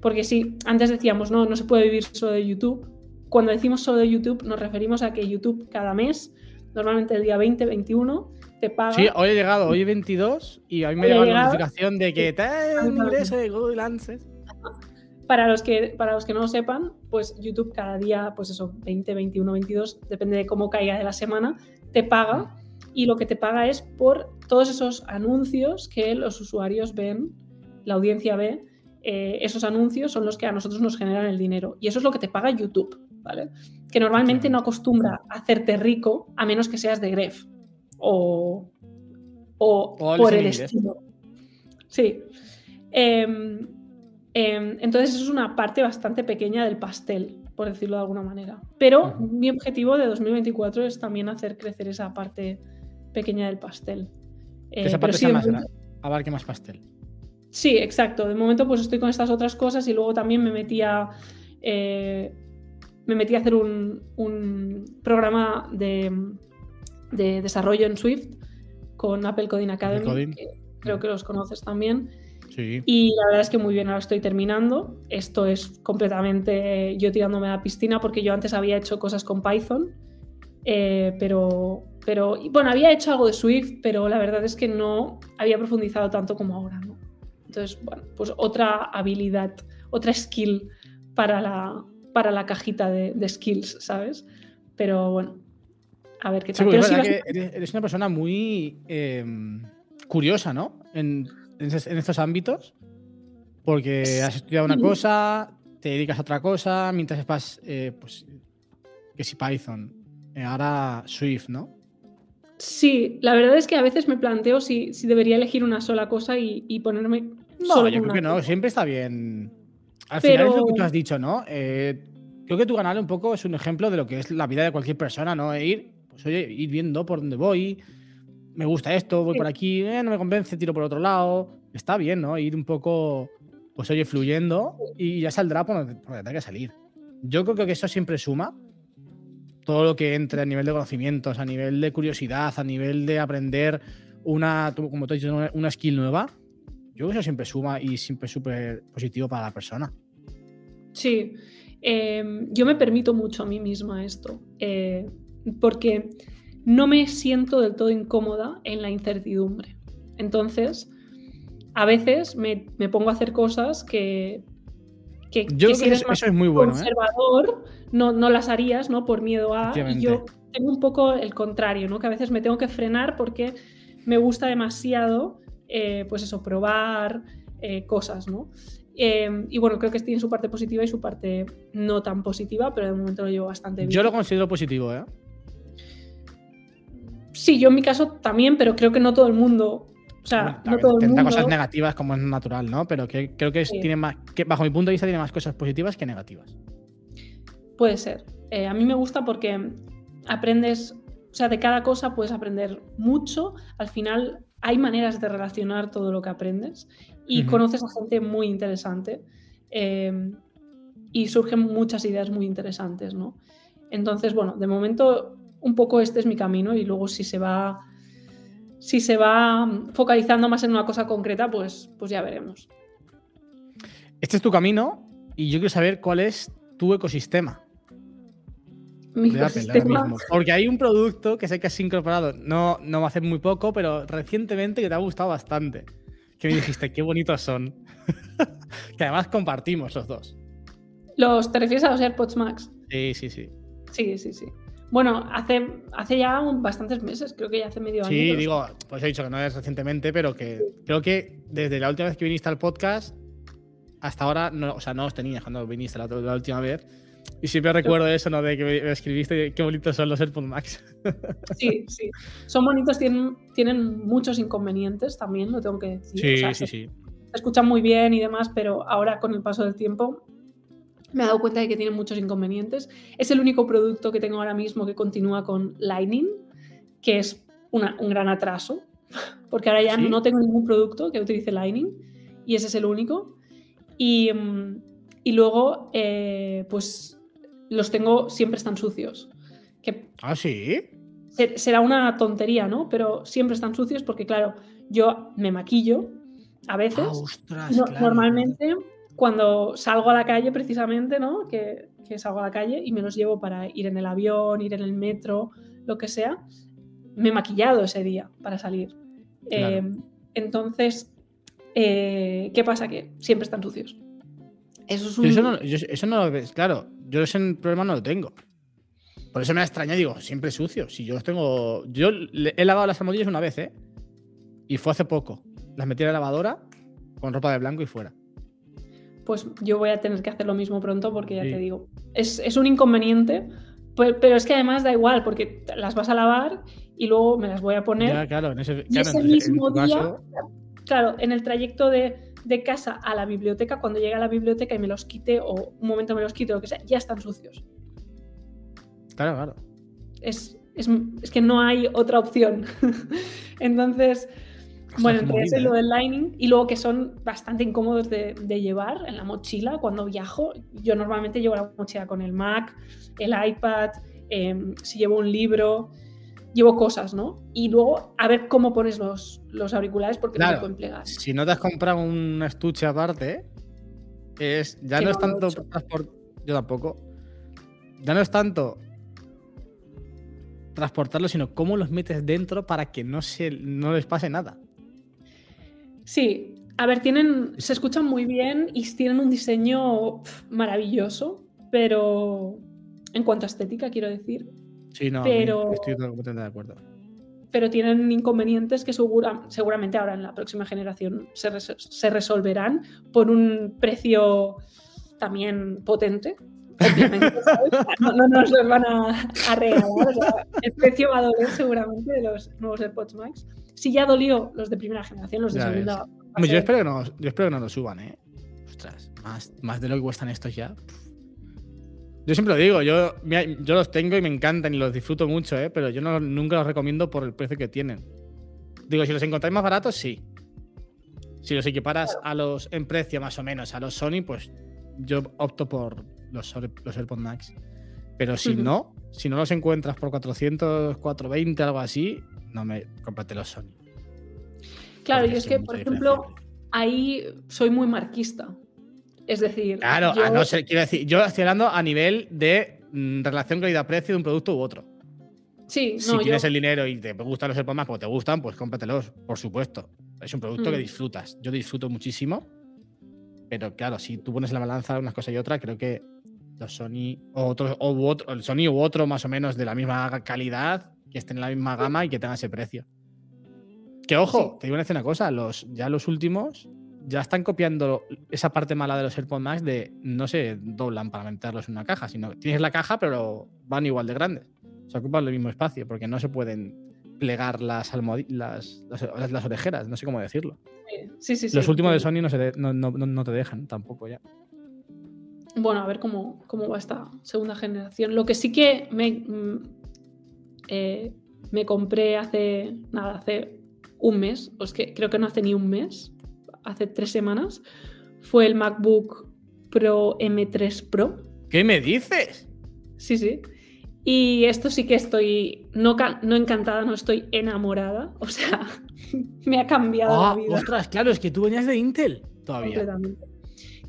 Speaker 2: Porque si antes decíamos, no, no se puede vivir solo de YouTube, cuando decimos solo de YouTube nos referimos a que YouTube cada mes, normalmente el día 20, 21, te paga.
Speaker 1: Sí, hoy he llegado, hoy 22 y hoy me llega la notificación de que te ingreso de Google Answers.
Speaker 2: Para los, que, para los que no lo sepan, pues YouTube cada día, pues eso, 20, 21, 22, depende de cómo caiga de la semana, te paga y lo que te paga es por todos esos anuncios que los usuarios ven la audiencia ve, eh, esos anuncios son los que a nosotros nos generan el dinero. Y eso es lo que te paga YouTube, ¿vale? Que normalmente no acostumbra a hacerte rico a menos que seas de Gref o, o, por el estilo. Sí. Em, em, entonces, eso es una parte bastante pequeña del pastel, por decirlo de alguna manera. Pero mi objetivo de 2024 es también hacer crecer esa parte pequeña del pastel.
Speaker 1: esa eh, parte sea más, abarque más pastel.
Speaker 2: Sí, exacto. De momento pues estoy con estas otras cosas y luego también me metí a, eh, me metí a hacer un, programa de, de desarrollo en Swift con Apple Coding Academy, que creo que los conoces también.
Speaker 1: Sí.
Speaker 2: Y la verdad es que muy bien, ahora estoy terminando. Esto es completamente yo tirándome a la piscina porque yo antes había hecho cosas con Python, eh, pero, pero bueno, había hecho algo de Swift, pero la verdad es que no había profundizado tanto como ahora. ¿no? Entonces, bueno, pues otra habilidad, otra skill para la, para la cajita de, skills, ¿sabes? Pero bueno, a ver qué tal.
Speaker 1: eres, una persona muy em, curiosa, ¿no? En, estos ámbitos, porque has estudiado una cosa, te dedicas a otra cosa, mientras estás, eh, pues, que si Python, eh, ahora Swift, ¿no?
Speaker 2: Sí, la verdad es que a veces me planteo si, debería elegir una sola cosa y, ponerme.
Speaker 1: No, yo creo que no, siempre está bien al final es lo que tú has dicho, ¿no? Eh, creo que tu canal un poco es un ejemplo de lo que es la vida de cualquier persona, ¿no? E ir, pues oye, ir viendo por dónde voy, me gusta esto, voy por aquí, eh, no me convence, tiro por otro lado. Está bien, ¿no? Ir un poco, pues oye, fluyendo y ya saldrá por donde, tenga que salir. Yo creo que eso siempre suma. Todo lo que entre a nivel de conocimientos, a nivel de curiosidad, a nivel de aprender una, como te he dicho, una skill nueva, yo creo que eso siempre suma y siempre es súper positivo para la persona.
Speaker 2: Sí, em, yo me permito mucho a mí misma esto, eh, porque no me siento del todo incómoda en la incertidumbre. Entonces, a veces me, pongo a hacer cosas que,
Speaker 1: que, yo que eso, es muy bueno.
Speaker 2: ¿eh? Conservador, no, no, las harías, ¿no? Por miedo a. Y yo tengo un poco el contrario, ¿no? Que a veces me tengo que frenar porque me gusta demasiado, eh, pues eso, probar cosas, ¿no? Em, y bueno, creo que tiene su parte positiva y su parte no tan positiva, pero de momento lo llevo bastante bien.
Speaker 1: Yo lo considero positivo, ¿eh?
Speaker 2: Sí, yo en mi caso también, pero creo que no todo el mundo. O sea, no todo el mundo.
Speaker 1: cosas negativas como es natural, ¿no? Pero que, creo que, tiene más, que bajo mi punto de vista tiene más cosas positivas que negativas.
Speaker 2: Puede ser. Eh, a mí me gusta porque aprendes, o sea, de cada cosa puedes aprender mucho. Al final hay maneras de relacionar todo lo que aprendes y conoces a gente muy interesante em, y surgen muchas ideas muy interesantes, ¿no? Entonces, bueno, de momento un poco este es mi camino y luego si se va si se va focalizando más en una cosa concreta, pues, pues ya veremos.
Speaker 1: Este es tu camino y yo quiero saber cuál es tu ecosistema.
Speaker 2: Mi ecosistema.
Speaker 1: Porque hay un producto que sé que has incorporado, no, no va a hacer muy poco, pero recientemente que te ha gustado bastante que me dijiste, qué bonitos son. [laughs] que además compartimos los dos.
Speaker 2: ¿Los te refieres a los AirPods Max?
Speaker 1: Sí, sí, sí.
Speaker 2: Sí, sí, sí. Bueno, hace, hace ya bastantes meses, creo que ya hace medio año.
Speaker 1: Sí, digo, pues he dicho que no es recientemente, pero que creo que desde la última vez que viniste al podcast hasta ahora, no, o sea, no os tenías cuando viniste la, la última vez. Y siempre recuerdo eso, ¿no? De que me escribiste qué bonitos son los AirPods Max. [laughs]
Speaker 2: Sí, sí. Son bonitos, tienen, tienen muchos inconvenientes también, lo tengo que decir.
Speaker 1: Sí, sí,
Speaker 2: se,
Speaker 1: sí.
Speaker 2: Se escuchan muy bien y demás, pero ahora con el paso del tiempo me he dado cuenta de que tienen muchos inconvenientes. Es el único producto que tengo ahora mismo que continúa con Lightning, que es una, un gran atraso, [laughs] porque ahora ya no tengo ningún producto que utilice Lightning y ese es el único. Y, y luego, eh, pues los tengo, siempre están sucios. Que
Speaker 1: ¿Ah, sí?
Speaker 2: Será una tontería, ¿no? Pero siempre están sucios porque, claro, yo me maquillo a veces.
Speaker 1: Ah,
Speaker 2: normalmente, cuando salgo a la calle, precisamente, ¿no? Que, salgo a la calle y me los llevo para ir en el avión, ir en el metro, lo que sea. Me he maquillado ese día para salir. Em, entonces, eh, ¿qué pasa? Que siempre están sucios. Eso es un...
Speaker 1: Eso no, eso no lo ves, claro. Yo ese problema no lo tengo. Por eso me extraña, digo, siempre sucio. Si yo los tengo. Yo he lavado las almohadillas una vez, ¿eh? Y fue hace poco. Las metí en la lavadora con ropa de blanco y fuera.
Speaker 2: Pues yo voy a tener que hacer lo mismo pronto porque ya te digo. Es, un inconveniente, pero, es que además da igual porque las vas a lavar y luego me las voy a poner.
Speaker 1: Ya, claro, en ese,
Speaker 2: mismo día. Claro, en el trayecto de de casa a la biblioteca, cuando llegue a la biblioteca y me los quite o un momento me los quite o lo que sea, ya están sucios.
Speaker 1: Claro, claro.
Speaker 2: Es, que no hay otra opción. [laughs] Entonces, bueno, entre eso y lo del lining, y luego que son bastante incómodos de, llevar en la mochila cuando viajo. Yo normalmente llevo la mochila con el Mac, el iPad, em, si llevo un libro. llevo cosas, ¿no? Y luego a ver cómo pones los, los auriculares porque no se pueden plegar.
Speaker 1: Si no te has comprado un estuche aparte, es, ya
Speaker 2: Que
Speaker 1: no
Speaker 2: no
Speaker 1: es tanto
Speaker 2: hecho.
Speaker 1: transport- Yo tampoco. Ya no es tanto transportarlo, sino cómo los metes dentro para que no, se, no les pase nada.
Speaker 2: Sí, a ver, tienen, se escuchan muy bien y tienen un diseño maravilloso, pero en cuanto a estética, quiero decir,
Speaker 1: Sí, no,
Speaker 2: Pero-
Speaker 1: estoy completamente de acuerdo.
Speaker 2: pero tienen inconvenientes que segura- seguramente ahora en la próxima generación se, res- se resolverán por un precio también potente. [laughs] No, no nos los van a, a regalar. o sea, el precio va a doler seguramente de los nuevos AirPods Max. Si ya dolió los de primera generación, los de
Speaker 1: Ya
Speaker 2: segunda.
Speaker 1: Hombre, yo, espero que no, yo espero que no lo suban, ¿eh? Ostras, más, más de lo que cuestan estos ya. Yo siempre lo digo, yo, mira, yo los tengo y me encantan y los disfruto mucho, ¿eh? Pero yo no, nunca los recomiendo por el precio que tienen. Digo, si los encontráis más baratos, sí. Si los equiparas a los en precio más o menos a los Sony, pues yo opto por los, los AirPods Max. Pero si no, si no los encuentras por 400, 420, algo así, no me cómprate los Sony.
Speaker 2: Claro, y es que, por ejemplo, ahí soy muy marquista. Es decir,
Speaker 1: Claro,
Speaker 2: yo-
Speaker 1: a no ser, quiero decir, yo estoy hablando a nivel de mm, relación calidad-precio de un producto u otro.
Speaker 2: sí,
Speaker 1: si
Speaker 2: no,
Speaker 1: tienes
Speaker 2: yo-
Speaker 1: el dinero y te gustan los AirPods Max como te gustan, pues cómpratelos, por supuesto. Es un producto que
Speaker 2: Mm.
Speaker 1: disfrutas. Yo disfruto muchísimo. Pero claro, si tú pones en la balanza unas cosas y otras, creo que los Sony o otro, o otro, el Sony u otro más o menos de la misma calidad, que estén en la misma gama y que tengan ese precio. Que ojo,
Speaker 2: Sí.
Speaker 1: te digo una- una cosa, los, ya los últimos ya están copiando esa parte mala de los AirPods Max de no se doblan para meterlos en una caja, sino tienes la caja, pero van igual de grandes. Se ocupan el mismo espacio porque no se pueden plegar las, las, las, las orejeras, no sé cómo decirlo.
Speaker 2: sí, sí, sí.
Speaker 1: Los últimos de Sony no, se de- no, no- no- no te dejan tampoco ya.
Speaker 2: Bueno, a ver cómo, cómo va esta segunda generación. Lo que sí que me, mm, eh, me compré hace, nada, hace un mes, o es que creo que no hace ni un mes, hace tres semanas, fue el MacBook Pro M3 Pro.
Speaker 1: ¿Qué me dices?
Speaker 2: Sí, sí. Y esto sí que estoy, no, no encantada, no estoy enamorada. O sea, [laughs] me ha cambiado
Speaker 1: Ah,
Speaker 2: la vida
Speaker 1: ostras, claro, es que tú venías de Intel todavía.
Speaker 2: completamente.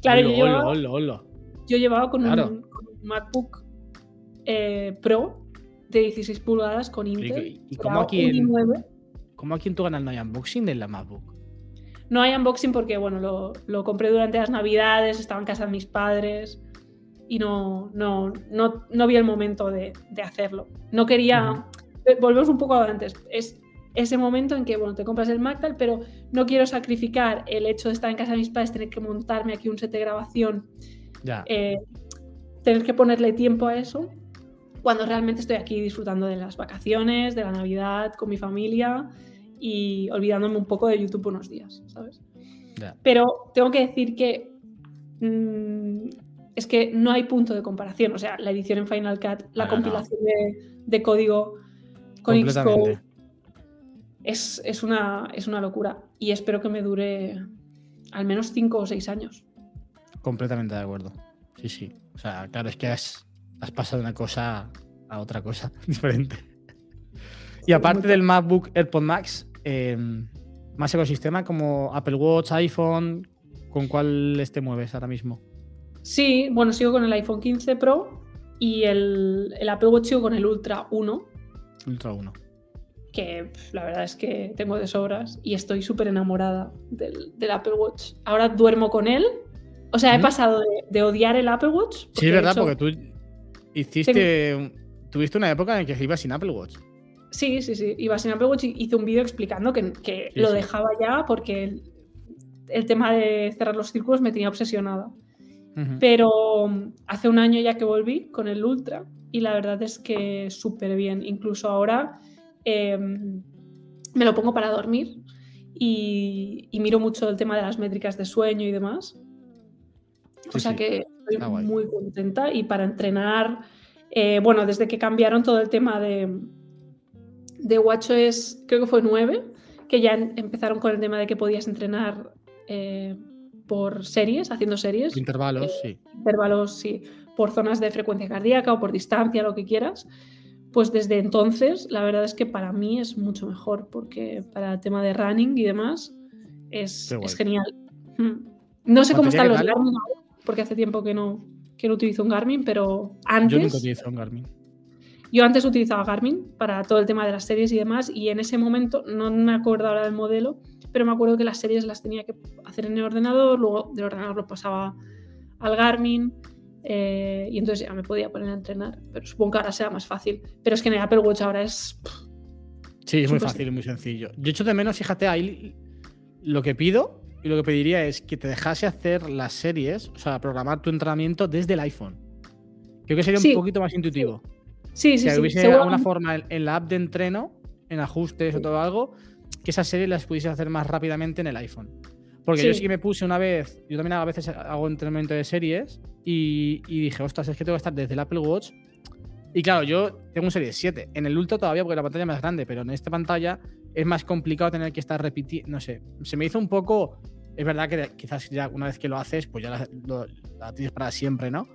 Speaker 2: Claro, yo llevaba,
Speaker 1: olo, olo, olo.
Speaker 2: yo llevaba con,
Speaker 1: Claro.
Speaker 2: un, con un MacBook eh, Pro de 16 pulgadas con Intel.
Speaker 1: ¿y
Speaker 2: era
Speaker 1: cómo aquí en-
Speaker 2: i9.
Speaker 1: ¿Cómo aquí en tu canal no hay unboxing de la MacBook?
Speaker 2: No hay unboxing porque, bueno, lo, lo compré durante las navidades, estaba en casa de mis padres y no, no, no, no vi el momento de, de hacerlo. No quería... eh, Volvemos un poco a antes. Es ese momento en que, bueno, te compras el Mac tal, pero no quiero sacrificar el hecho de estar en casa de mis padres, tener que montarme aquí un set de grabación,
Speaker 1: Ya.
Speaker 2: eh, tener que ponerle tiempo a eso, cuando realmente estoy aquí disfrutando de las vacaciones, de la Navidad, con mi familia y olvidándome un poco de YouTube unos días, ¿sabes? Pero tengo que decir que mm, es que no hay punto de comparación. O sea, la edición en Final Cut, la
Speaker 1: No, no.
Speaker 2: compilación de, de código con Xcode es, es una, es una locura. Y espero que me dure al menos 5 o 6 años.
Speaker 1: Completamente de acuerdo. Sí, sí. O sea, claro, es que has, has pasado de una cosa a otra cosa [laughs] diferente. Y aparte del MacBook AirPod Max, eh, más ecosistema como Apple Watch, iPhone, ¿con cuál te mueves ahora mismo?
Speaker 2: Sí, bueno, sigo con el iPhone 15 Pro y el, el Apple Watch sigo con el Ultra 1,
Speaker 1: Ultra 1.
Speaker 2: que la verdad es que tengo de sobras y estoy súper enamorada del, del Apple Watch. Ahora duermo con él. O sea, he
Speaker 1: ¿Mm?
Speaker 2: pasado de, de odiar el Apple Watch.
Speaker 1: Sí, es
Speaker 2: de
Speaker 1: verdad,
Speaker 2: hecho-
Speaker 1: porque tú hiciste. Tuviste una época en que ibas sin Apple Watch.
Speaker 2: Sí, sí, sí. Iba sin Apple Watch y hice un vídeo explicando que, que
Speaker 1: Sí,
Speaker 2: lo
Speaker 1: sí.
Speaker 2: dejaba ya porque el, el tema de cerrar los círculos me tenía obsesionada. Pero mm, hace un año ya que volví con el Ultra y la verdad es que súper bien. Incluso ahora eh, me lo pongo para dormir y, y miro mucho el tema de las métricas de sueño y demás.
Speaker 1: Sí,
Speaker 2: o sea
Speaker 1: sí.
Speaker 2: que estoy
Speaker 1: Está guay.
Speaker 2: muy contenta y para entrenar, eh, bueno, desde que cambiaron todo el tema de, de WatchOS, creo que fue 9, que ya en- empezaron con el tema de que podías entrenar eh, por series, haciendo series
Speaker 1: Intervalos, sí.
Speaker 2: intervalos, sí, por zonas de frecuencia cardíaca o por distancia, lo que quieras, pues desde entonces la verdad es que para mí es mucho mejor, porque para el tema de running y demás es, genial. Hmm. No sé cómo están los Garmin porque hace tiempo que no, que no utilizo un Garmin, pero antes...
Speaker 1: Yo nunca utilizo un Garmin.
Speaker 2: Yo antes utilizaba Garmin para todo el tema de las series y demás, y en ese momento, no me acuerdo ahora del modelo, pero me acuerdo que las series las tenía que hacer en el ordenador, luego del ordenador lo pasaba al Garmin, eh, y entonces ya me podía poner a entrenar. Pero supongo que ahora sea más fácil. Pero es que en el Apple Watch ahora es.
Speaker 1: Sí, es muy fácil y muy sencillo. Yo hecho de menos, fíjate, ahí lo que pido y lo que pediría es que te dejase hacer las series, o sea, programar tu entrenamiento desde el iPhone. Creo que sería un poquito más intuitivo.
Speaker 2: Sí, sí,
Speaker 1: que hubiese alguna forma en la app de entreno, en ajustes o todo algo, que esas series las pudiese hacer más rápidamente en el iPhone. Porque yo sí que me puse una vez, yo también a veces hago entrenamiento de series y, dije, ostras, es que tengo que estar desde el Apple Watch. Y claro, yo tengo un serie 7. En el Ultra todavía porque la pantalla es más grande, pero en esta pantalla es más complicado tener que estar repitiendo. No sé, se me hizo un poco. Es verdad que quizás ya una vez que lo haces, pues ya la, tienes para siempre, ¿no?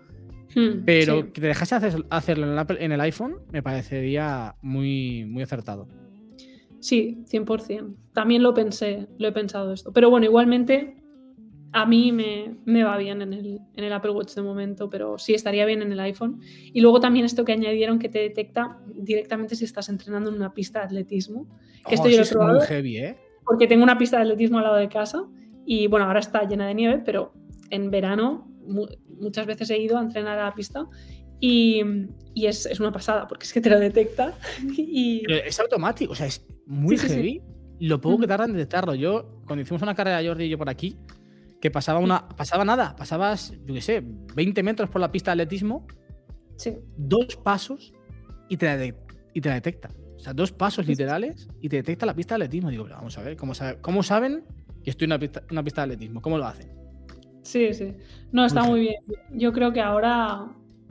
Speaker 1: Hmm, pero que te dejase hacerlo en en el iPhone me parecería muy, muy acertado.
Speaker 2: Sí, 100%. También lo pensé, lo he pensado esto. Pero bueno, igualmente a mí me, va bien en el, en el, Apple Watch de momento, pero sí estaría bien en el iPhone. Y luego también esto que añadieron que te detecta directamente si estás entrenando en una pista de atletismo. Que esto
Speaker 1: oh,
Speaker 2: yo
Speaker 1: lo he probado. heavy, ¿eh?
Speaker 2: Porque tengo una pista de atletismo al lado de casa y bueno, ahora está llena de nieve, pero en verano muchas veces he ido a entrenar a la pista y, es, una pasada, porque es que te lo detecta. [laughs] Y...
Speaker 1: es automático, o sea, es muy heavy. Lo poco que tardan en detectarlo. Yo, cuando hicimos una carrera Jordi y yo por aquí, que pasaba una. Pasaba nada, pasabas, yo qué sé, 20 metros por la pista de atletismo, dos pasos y te, y te detecta. O sea, dos pasos literales y te detecta la pista de atletismo. Digo, vamos a ver, ¿cómo, ¿cómo saben que estoy en una pista, una pista de atletismo? ¿Cómo lo hacen?
Speaker 2: Sí, sí. No, está muy bien. Yo creo que ahora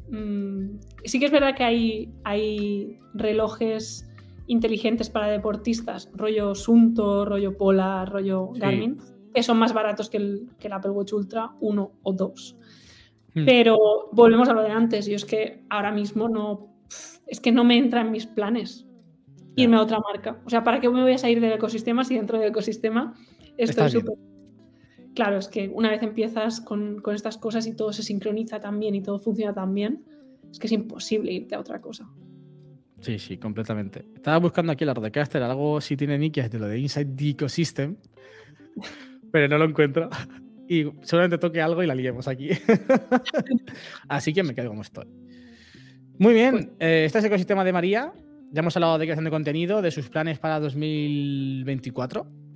Speaker 2: Mm, sí que es verdad que hay, hay relojes inteligentes para deportistas, rollo Sunto, rollo Polar, rollo Garmin, que son más baratos que el, que el, Apple Watch Ultra 1 o 2. Hmm. Pero volvemos a lo de antes, yo es que ahora mismo no, es que no me entra en mis planes irme a otra marca. O sea, ¿para qué me voy a salir del ecosistema si dentro del ecosistema estoy súper claro, es que una vez empiezas con, estas cosas y todo se sincroniza tan bien y todo funciona tan bien, es que es imposible irte a otra cosa.
Speaker 1: Sí, sí, completamente. Estaba buscando aquí la Rodecaster, algo si tiene nickes de lo de Inside the Ecosystem, [laughs] pero no lo encuentro. Y seguramente toque algo y la liemos aquí. [laughs] Así que me quedo como estoy. Muy bien, pues eh, este es el ecosistema de María. Ya hemos hablado de creación de contenido, de sus planes para 2024.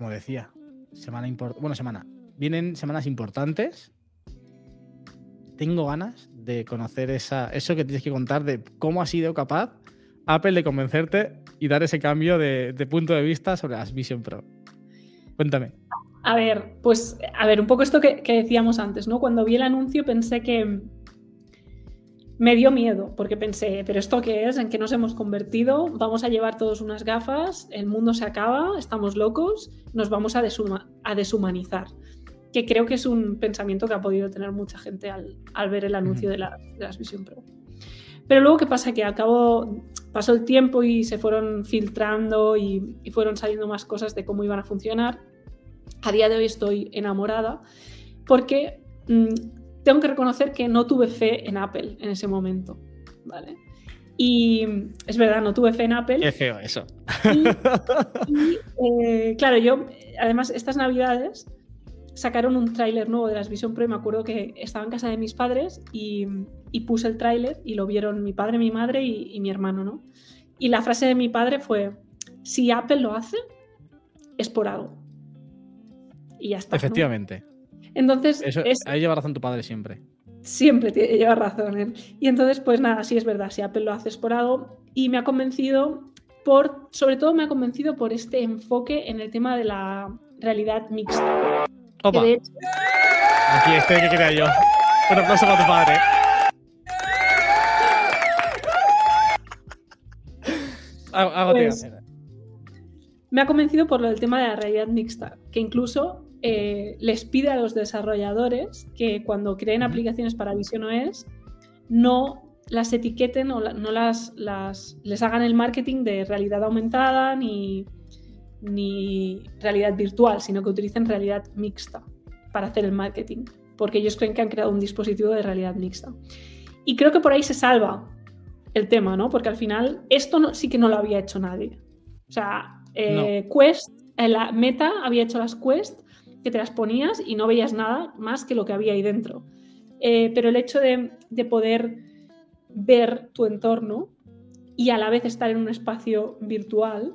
Speaker 1: Como decía, Semana. Bueno, semana. Vienen semanas importantes. Tengo ganas de conocer esa, eso que tienes que contar de cómo ha sido capaz Apple de convencerte y dar ese cambio de, punto de vista sobre las Vision Pro. Cuéntame.
Speaker 2: A ver, pues, a ver, un poco esto que decíamos antes, ¿no? Cuando vi el anuncio pensé que, me dio miedo porque pensé, pero ¿esto qué es? ¿En qué nos hemos convertido? Vamos a llevar todos unas gafas, el mundo se acaba, estamos locos, nos vamos a, a deshumanizar. Que creo que es un pensamiento que ha podido tener mucha gente al, ver el anuncio de, la, las Vision Pro. Pero luego, ¿qué pasa? Que al cabo pasó el tiempo y se fueron filtrando y, fueron saliendo más cosas de cómo iban a funcionar. A día de hoy estoy enamorada porque mm, tengo que reconocer que no tuve fe en Apple en ese momento, ¿vale? Y es verdad, no tuve fe en Apple.
Speaker 1: Qué feo eso.
Speaker 2: Y, eh, claro, yo, además, estas navidades sacaron un tráiler nuevo de las Vision Pro y me acuerdo que estaba en casa de mis padres y, puse el tráiler y lo vieron mi padre, mi madre y, y mi hermano, ¿no? Y la frase de mi padre fue, si Apple lo hace, es por algo. Y ya está.
Speaker 1: Efectivamente.
Speaker 2: Entonces.
Speaker 1: ahí lleva razón tu padre siempre.
Speaker 2: Siempre lleva razón él. Y entonces, pues nada, sí es verdad, si Apple lo haces por algo. Y me ha convencido por. Sobre todo me ha convencido por este enfoque en el tema de la realidad mixta.
Speaker 1: Opa. Aquí este que quería yo. Un aplauso para tu padre. Hago pues,
Speaker 2: me ha convencido por lo del tema de la realidad mixta, que incluso eh, les pide a los desarrolladores que cuando creen aplicaciones para Vision OS no las etiqueten o no las, las, les hagan el marketing de realidad aumentada ni, ni realidad virtual, sino que utilicen realidad mixta para hacer el marketing, porque ellos creen que han creado un dispositivo de realidad mixta. Y creo que por ahí se salva el tema, ¿no? Porque al final esto no, sí que no lo había hecho nadie. O sea, eh, Quest, eh, la Meta había hecho las Quest que te las ponías y no veías nada más que lo que había ahí dentro. Eh, pero el hecho de, de, poder ver tu entorno y a la vez estar en un espacio virtual,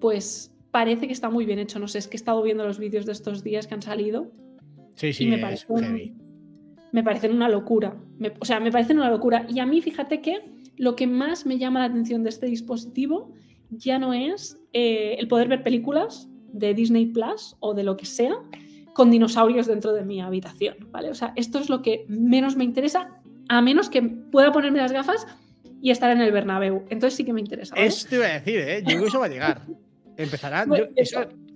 Speaker 2: pues parece que está muy bien hecho. No sé, es que he estado viendo los vídeos de estos días que han salido.
Speaker 1: Sí, sí, me parecen,
Speaker 2: me parecen una locura. o sea, me parecen una locura. Y a mí, fíjate que lo que más me llama la atención de este dispositivo ya no es eh, el poder ver películas de Disney Plus o de lo que sea con dinosaurios dentro de mi habitación, ¿vale? O sea, esto es lo que menos me interesa, a menos que pueda ponerme las gafas y estar en el Bernabéu. Entonces sí que me interesa. ¿vale?
Speaker 1: Esto iba a decir, ¿eh? Yo creo que eso va a llegar. Empezarán.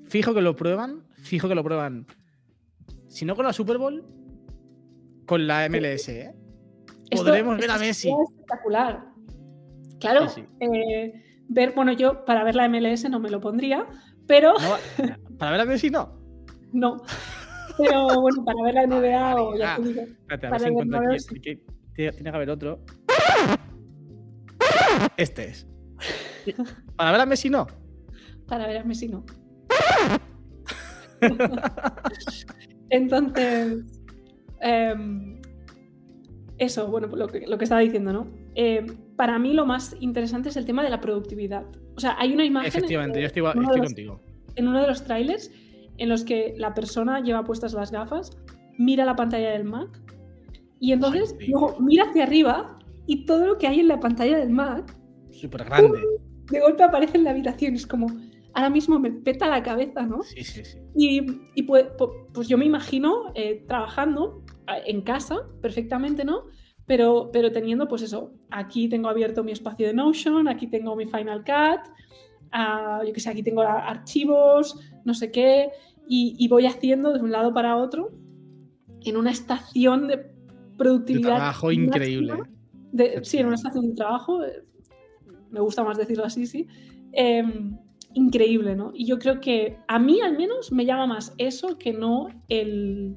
Speaker 1: fijo que lo prueban. Fijo que lo prueban. Si no con la Super Bowl, con la MLS, ¿eh? Podremos ver a Messi.
Speaker 2: Es espectacular. Claro. Eh, ver, bueno, yo para ver la MLS no me lo pondría, pero.
Speaker 1: para ver a Messi no.
Speaker 2: No. Pero bueno, para ver la NBA o ya te digo.
Speaker 1: Espérate, a ver si aquí. Tiene que haber otro. Este es. Para ver a Messi no
Speaker 2: para ver a Messi no. [laughs] Entonces, em, eso, bueno, lo que, lo que, estaba diciendo, ¿no? Em, para mí lo más interesante es el tema de la productividad. O sea, hay una imagen.
Speaker 1: Efectivamente, yo estoy, contigo.
Speaker 2: En uno de los trailers en los que la persona lleva puestas las gafas, mira la pantalla del Mac y entonces luego mira hacia arriba y todo lo que hay en la pantalla del Mac.
Speaker 1: Súper grande.
Speaker 2: De golpe aparece en la habitación. Es como, ahora mismo me peta la cabeza, ¿no?
Speaker 1: Sí, sí, sí.
Speaker 2: Y, pues, pues, yo me imagino eh, trabajando en casa perfectamente, ¿no? Pero, pero teniendo, pues eso, aquí tengo abierto mi espacio de Notion, aquí tengo mi Final Cut, uh, yo qué sé, aquí tengo archivos, no sé qué, y, voy haciendo de un lado para otro en una estación de productividad. De
Speaker 1: trabajo increíble.
Speaker 2: sí, en una estación de trabajo, eh, me gusta más decirlo así, sí. Em, increíble, ¿no? Y yo creo que a mí al menos me llama más eso que no el,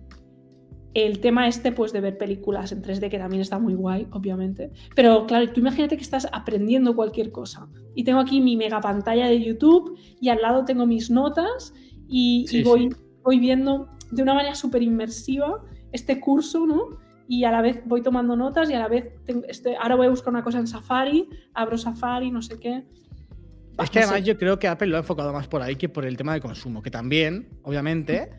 Speaker 2: el tema este pues de ver películas en 3D, que también está muy guay, obviamente. Pero claro, tú imagínate que estás aprendiendo cualquier cosa. Y tengo aquí mi mega pantalla de YouTube y al lado tengo mis notas y, voy, voy viendo de una manera súper inmersiva este curso, ¿no? Y a la vez voy tomando notas y a la vez este, ahora voy a buscar una cosa en Safari, abro Safari, no sé qué.
Speaker 1: Es que además yo creo que Apple lo ha enfocado más por ahí que por el tema de consumo, que también, obviamente,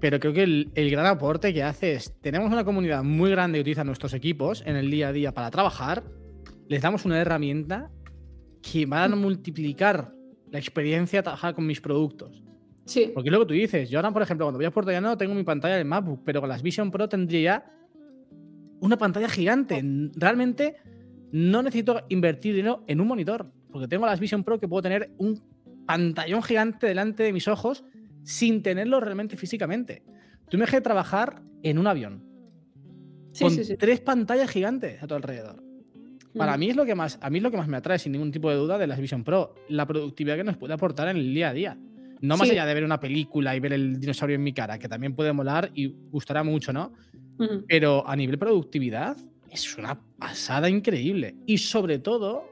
Speaker 1: pero creo que el, gran aporte que hace es, tenemos una comunidad muy grande que utiliza nuestros equipos en el día a día para trabajar, les damos una herramienta que va a multiplicar la experiencia de trabajar con mis productos.
Speaker 2: Sí.
Speaker 1: Porque luego tú dices, yo ahora, por ejemplo, cuando voy a Puerto Llano tengo mi pantalla de MacBook, pero con las Vision Pro tendría ya una pantalla gigante. Realmente no necesito invertir dinero en un monitor porque tengo las Vision Pro que puedo tener un pantallón gigante delante de mis ojos sin tenerlo realmente físicamente. Tú me de trabajar en un avión. con tres pantallas gigantes a tu alrededor. Para mí es lo que más, a mí es lo que más me atrae, sin ningún tipo de duda, de las Vision Pro. La productividad que nos puede aportar en el día a día. No más allá de ver una película y ver el dinosaurio en mi cara, que también puede molar y gustará mucho, ¿no? Pero a nivel productividad es una pasada increíble. Y sobre todo,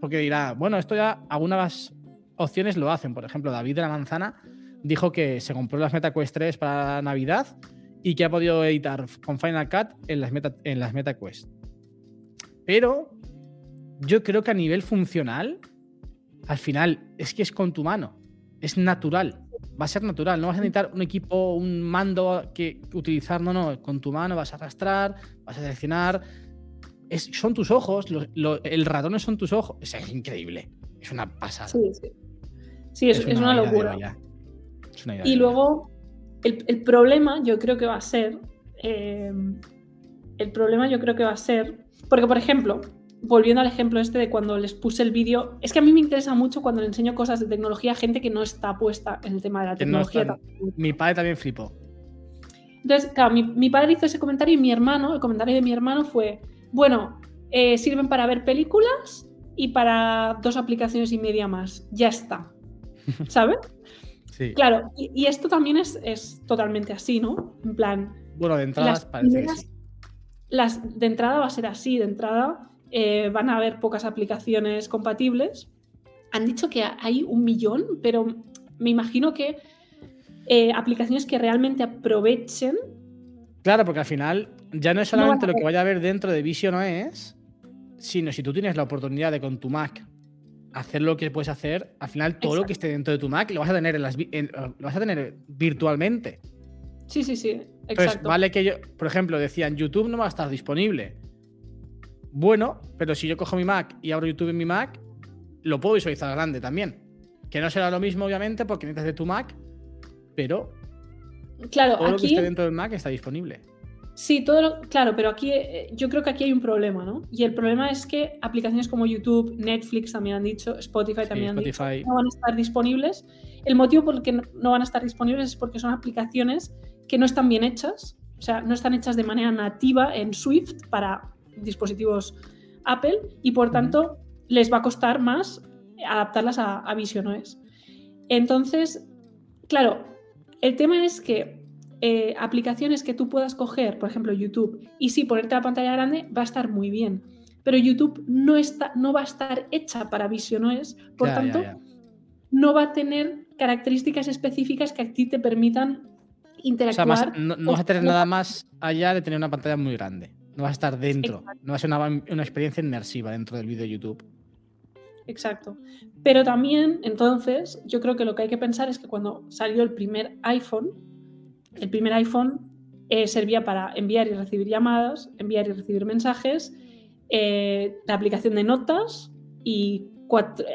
Speaker 1: porque dirá, bueno, esto ya algunas opciones lo hacen. Por ejemplo, David de la Manzana dijo que se compró las MetaQuest 3 para Navidad y que ha podido editar con Final Cut en las, Meta, en las MetaQuest. Pero yo creo que a nivel funcional, al final, es que es con tu mano. Es natural. Va a ser natural. No vas a necesitar un equipo, un mando que utilizar. No, no. Con tu mano vas a arrastrar, vas a seleccionar son tus ojos, el ratón son tus ojos. Es, increíble. Es una pasada.
Speaker 2: Sí, sí. Sí, es, una, locura. Y luego, el, problema yo creo que va a ser. Eh, el problema yo creo que va a ser. Porque, por ejemplo, volviendo al ejemplo este de cuando les puse el vídeo, es que a mí me interesa mucho cuando le enseño cosas de tecnología a gente que no está puesta en el tema de la tecnología.
Speaker 1: mi padre también flipó.
Speaker 2: Entonces, claro, mi, mi, padre hizo ese comentario y mi hermano, el comentario de mi hermano fue, bueno, eh, sirven para ver películas y para dos aplicaciones y media más. Ya está. [laughs] ¿Sabes?
Speaker 1: Sí.
Speaker 2: Claro, y, esto también es, es, totalmente así, ¿no? En plan.
Speaker 1: Bueno, de entrada parece que sí.
Speaker 2: Las, de entrada va a ser así, de entrada eh, van a haber pocas aplicaciones compatibles. Han dicho que hay un millón, pero me imagino que eh, aplicaciones que realmente aprovechen.
Speaker 1: Claro, porque al final ya no es solamente lo que vaya a haber dentro de Vision OS, sino si tú tienes la oportunidad de con tu Mac hacer lo que puedes hacer, al final todo lo que esté dentro de tu Mac lo vas a tener en las lo vas a tener virtualmente.
Speaker 2: Sí, sí, sí.
Speaker 1: Exacto. vale que yo, por ejemplo, decían YouTube no va a estar disponible. Bueno, pero si yo cojo mi Mac y abro YouTube en mi Mac, lo puedo visualizar grande también. Que no será lo mismo, obviamente, porque necesitas de tu Mac, pero
Speaker 2: claro,
Speaker 1: todo
Speaker 2: aquí,
Speaker 1: lo que esté dentro del Mac está disponible.
Speaker 2: Sí, todo lo, claro, pero aquí eh, yo creo que aquí hay un problema, ¿no? Y el problema es que aplicaciones como YouTube, Netflix también han dicho, Spotify también han dicho, no van a estar disponibles. El motivo por el que no van a estar disponibles es porque son aplicaciones que no están bien hechas, o sea, no están hechas de manera nativa en Swift para dispositivos Apple y por tanto les va a costar más adaptarlas a, a Vision OS. Entonces, claro, el tema es que eh, aplicaciones que tú puedas coger, por ejemplo YouTube, y sí ponerte la pantalla grande, va a estar muy bien. Pero YouTube no, está, no va a estar hecha para visiones, por tanto, no va a tener características específicas que a ti te permitan interactuar.
Speaker 1: no, vas a tener nada más allá de tener una pantalla muy grande. No vas a estar dentro. No va a ser una, una experiencia inmersiva dentro del vídeo de YouTube.
Speaker 2: Exacto. Pero también, entonces, yo creo que lo que hay que pensar es que cuando salió el primer iPhone, el primer iPhone eh, servía para enviar y recibir llamadas, enviar y recibir mensajes, eh, la aplicación de notas y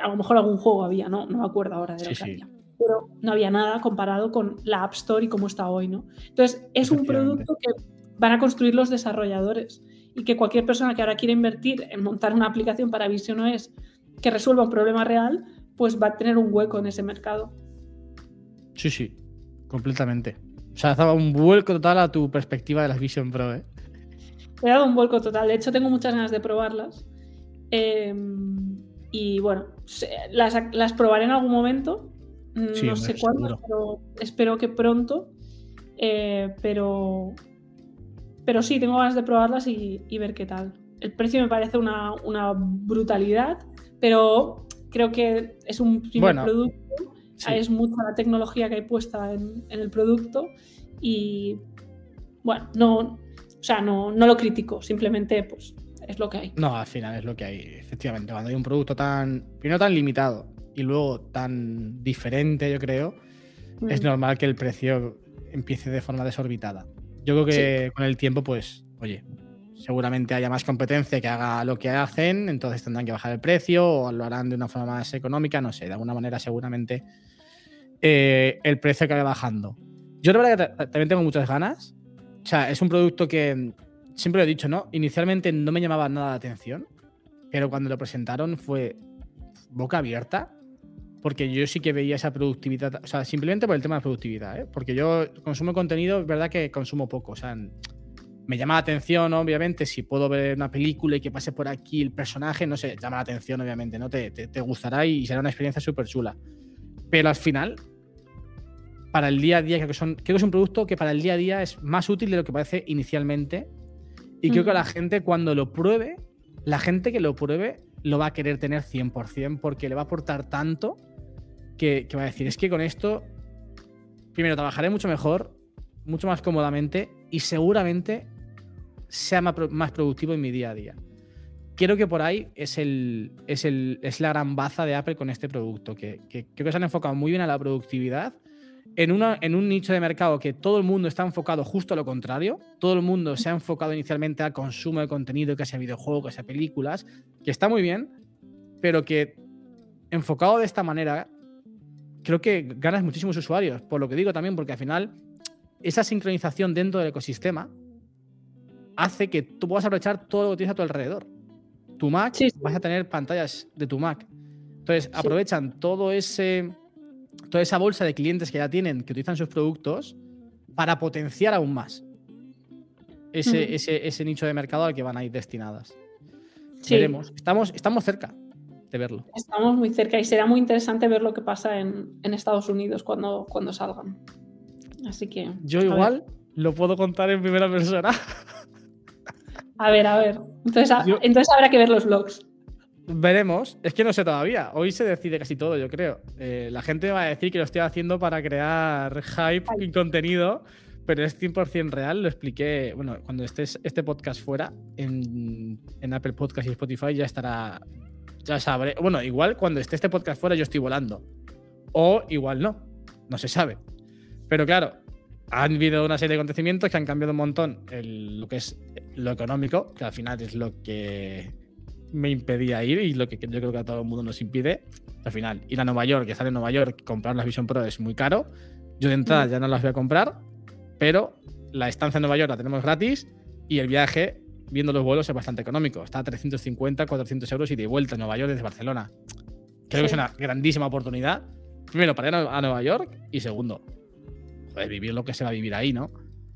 Speaker 2: a lo mejor algún juego había, ¿no? No me acuerdo ahora de lo que había. Pero no había nada comparado con la App Store y cómo está hoy, ¿no? Entonces, es un producto que van a construir los desarrolladores y que cualquier persona que ahora quiera invertir en montar una aplicación para Vision OS que resuelva un problema real, pues va a tener un hueco en ese mercado.
Speaker 1: Sí, sí, completamente. O sea, dado un vuelco total a tu perspectiva de las Vision Pro, ¿eh?
Speaker 2: He dado un vuelco total. De hecho, tengo muchas ganas de probarlas. Em, y bueno, las, probaré en algún momento. Mm, no sé cuándo, pero espero que pronto. Eh, pero, pero sí, tengo ganas de probarlas y, ver qué tal. El precio me parece una, brutalidad, pero creo que es un primer producto es mucha la tecnología que hay puesta en, el producto y bueno, no, o sea, no, no lo critico, simplemente pues es lo que hay.
Speaker 1: No, al final es lo que hay, efectivamente. Cuando hay un producto tan, primero tan limitado y luego tan diferente, yo creo, es mm. normal que el precio empiece de forma desorbitada. Yo creo que con el tiempo, pues, oye, seguramente haya más competencia que haga lo que hacen, entonces tendrán que bajar el precio o lo harán de una forma más económica, no sé, de alguna manera seguramente eh, el precio acabe bajando. Yo la verdad que también tengo muchas ganas. O sea, es un producto que siempre lo he dicho, ¿no? Inicialmente no me llamaba nada la atención, pero cuando lo presentaron fue boca abierta, porque yo sí que veía esa productividad, o sea, simplemente por el tema de productividad, ¿eh? Porque yo consumo contenido, es verdad que consumo poco, o sea, me llama la atención, obviamente, si puedo ver una película y que pase por aquí el personaje, no sé, llama la atención, obviamente, ¿no? Te, te gustará y será una experiencia súper chula. Pero al final, para el día a día, creo que, son, creo que es un producto que para el día a día es más útil de lo que parece inicialmente. Y creo que la gente cuando lo pruebe, la gente que lo pruebe lo va a querer tener 100% porque le va a aportar tanto que, que va a decir, es que con esto, primero, trabajaré mucho mejor, mucho más cómodamente y seguramente sea más productivo en mi día a día creo que por ahí es, el, es, el, es la gran baza de Apple con este producto, que, creo que se han enfocado muy bien a la productividad. En, una, en un nicho de mercado que todo el mundo está enfocado justo a lo contrario, todo el mundo se ha enfocado inicialmente al consumo de contenido, que sea videojuego, que sea películas, que está muy bien, pero que enfocado de esta manera, creo que ganas muchísimos usuarios. Por lo que digo también, porque al final esa sincronización dentro del ecosistema hace que tú puedas aprovechar todo lo que tienes a tu alrededor tu Mac, vas a tener pantallas de tu Mac. Entonces, aprovechan todo ese, toda esa bolsa de clientes que ya tienen, que utilizan sus productos, para potenciar aún más ese, ese, nicho de mercado al que van a ir destinadas. Veremos. Estamos, estamos cerca de verlo.
Speaker 2: Estamos muy cerca y será muy interesante ver lo que pasa en, Estados Unidos cuando, cuando salgan. Así que.
Speaker 1: Yo igual lo puedo contar en primera persona. [laughs]
Speaker 2: A ver, a ver. Entonces, entonces habrá que ver los vlogs.
Speaker 1: Veremos. Es que no sé todavía. Hoy se decide casi todo, yo creo. Eh, la gente va a decir que lo estoy haciendo para crear hype y contenido, pero es 100% real. Lo expliqué. Bueno, cuando estés este podcast fuera en, en, Apple Podcast y Spotify ya estará. Ya sabré. Bueno, igual cuando esté este podcast fuera yo estoy volando. O igual no. No se sabe. Pero claro, han habido una serie de acontecimientos que han cambiado un montón lo que es lo económico, que al final es lo que me impedía ir y lo que yo creo que a todo el mundo nos impide. Al final, ir a Nueva York, estar en Nueva York, comprar las Vision Pro es muy caro. Yo de entrada mm. ya no las voy a comprar, pero la estancia en Nueva York la tenemos gratis y el viaje, viendo los vuelos, es bastante económico. Está a 350, 400 euros y de vuelta a Nueva York desde Barcelona. Creo que es una grandísima oportunidad. Primero, para ir a Nueva York y segundo, vivir lo que se va a vivir ahí, ¿no?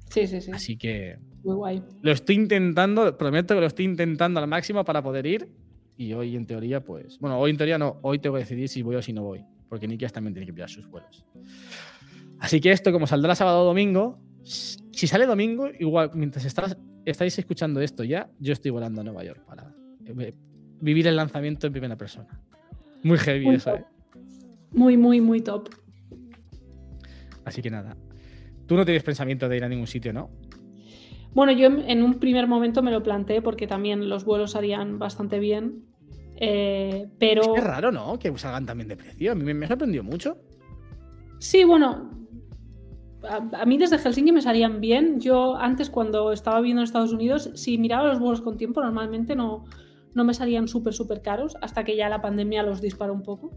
Speaker 2: Sí, sí, sí.
Speaker 1: Así que.
Speaker 2: Muy guay.
Speaker 1: Lo estoy intentando, prometo que lo estoy intentando al máximo para poder ir. Y hoy, en teoría, pues. Bueno, hoy en teoría no, hoy tengo que decidir si voy o si no voy. Porque Nikias también tiene que pillar sus vuelos. Así que esto, como saldrá sábado o domingo, si sale domingo, igual, mientras estás, estáis escuchando esto ya, yo estoy volando a Nueva York para eh, vivir el lanzamiento en primera persona. Muy heavy eso, ¿eh?
Speaker 2: Muy, muy, muy top.
Speaker 1: Así que nada. Tú no tienes pensamiento de ir a ningún sitio, ¿no?
Speaker 2: Bueno, yo en un primer momento me lo planteé porque también los vuelos harían bastante bien. Eh, pero.
Speaker 1: Es raro, ¿no? Que salgan también de precio. A mí me, sorprendió mucho.
Speaker 2: Sí, bueno. A, mí desde Helsinki me salían bien. Yo antes, cuando estaba viviendo en Estados Unidos, si miraba los vuelos con tiempo, normalmente no, no me salían súper, súper caros, hasta que ya la pandemia los disparó un poco.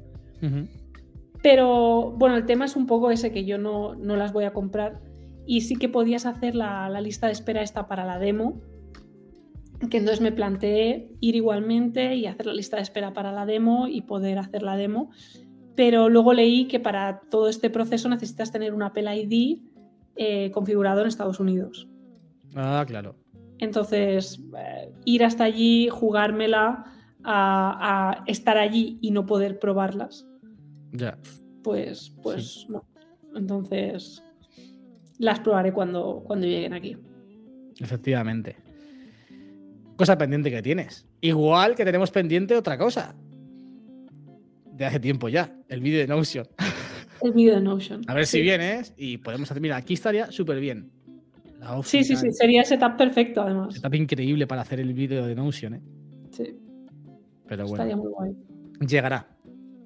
Speaker 2: Pero bueno, el tema es un poco ese que yo no, las voy a comprar. Y sí que podías hacer la, lista de espera esta para la demo. Que entonces me planteé ir igualmente y hacer la lista de espera para la demo y poder hacer la demo. Pero luego leí que para todo este proceso necesitas tener un Apple ID eh, configurado en Estados Unidos.
Speaker 1: Ah, claro.
Speaker 2: Entonces, eh, ir hasta allí, jugármela a estar allí y no poder probarlas
Speaker 1: ya.
Speaker 2: Pues, pues no. Entonces, las probaré cuando, cuando lleguen aquí.
Speaker 1: Efectivamente. Cosa pendiente que tienes. Igual que tenemos pendiente otra cosa. De hace tiempo ya. El vídeo de Notion.
Speaker 2: El vídeo de Notion.
Speaker 1: A ver si vienes y podemos hacer. Mira, aquí estaría súper bien.
Speaker 2: sí, sí, sí. Sería setup perfecto, además.
Speaker 1: Setup increíble para hacer el vídeo de Notion, ¿eh?
Speaker 2: Sí.
Speaker 1: Pero bueno.
Speaker 2: Estaría muy guay.
Speaker 1: Llegará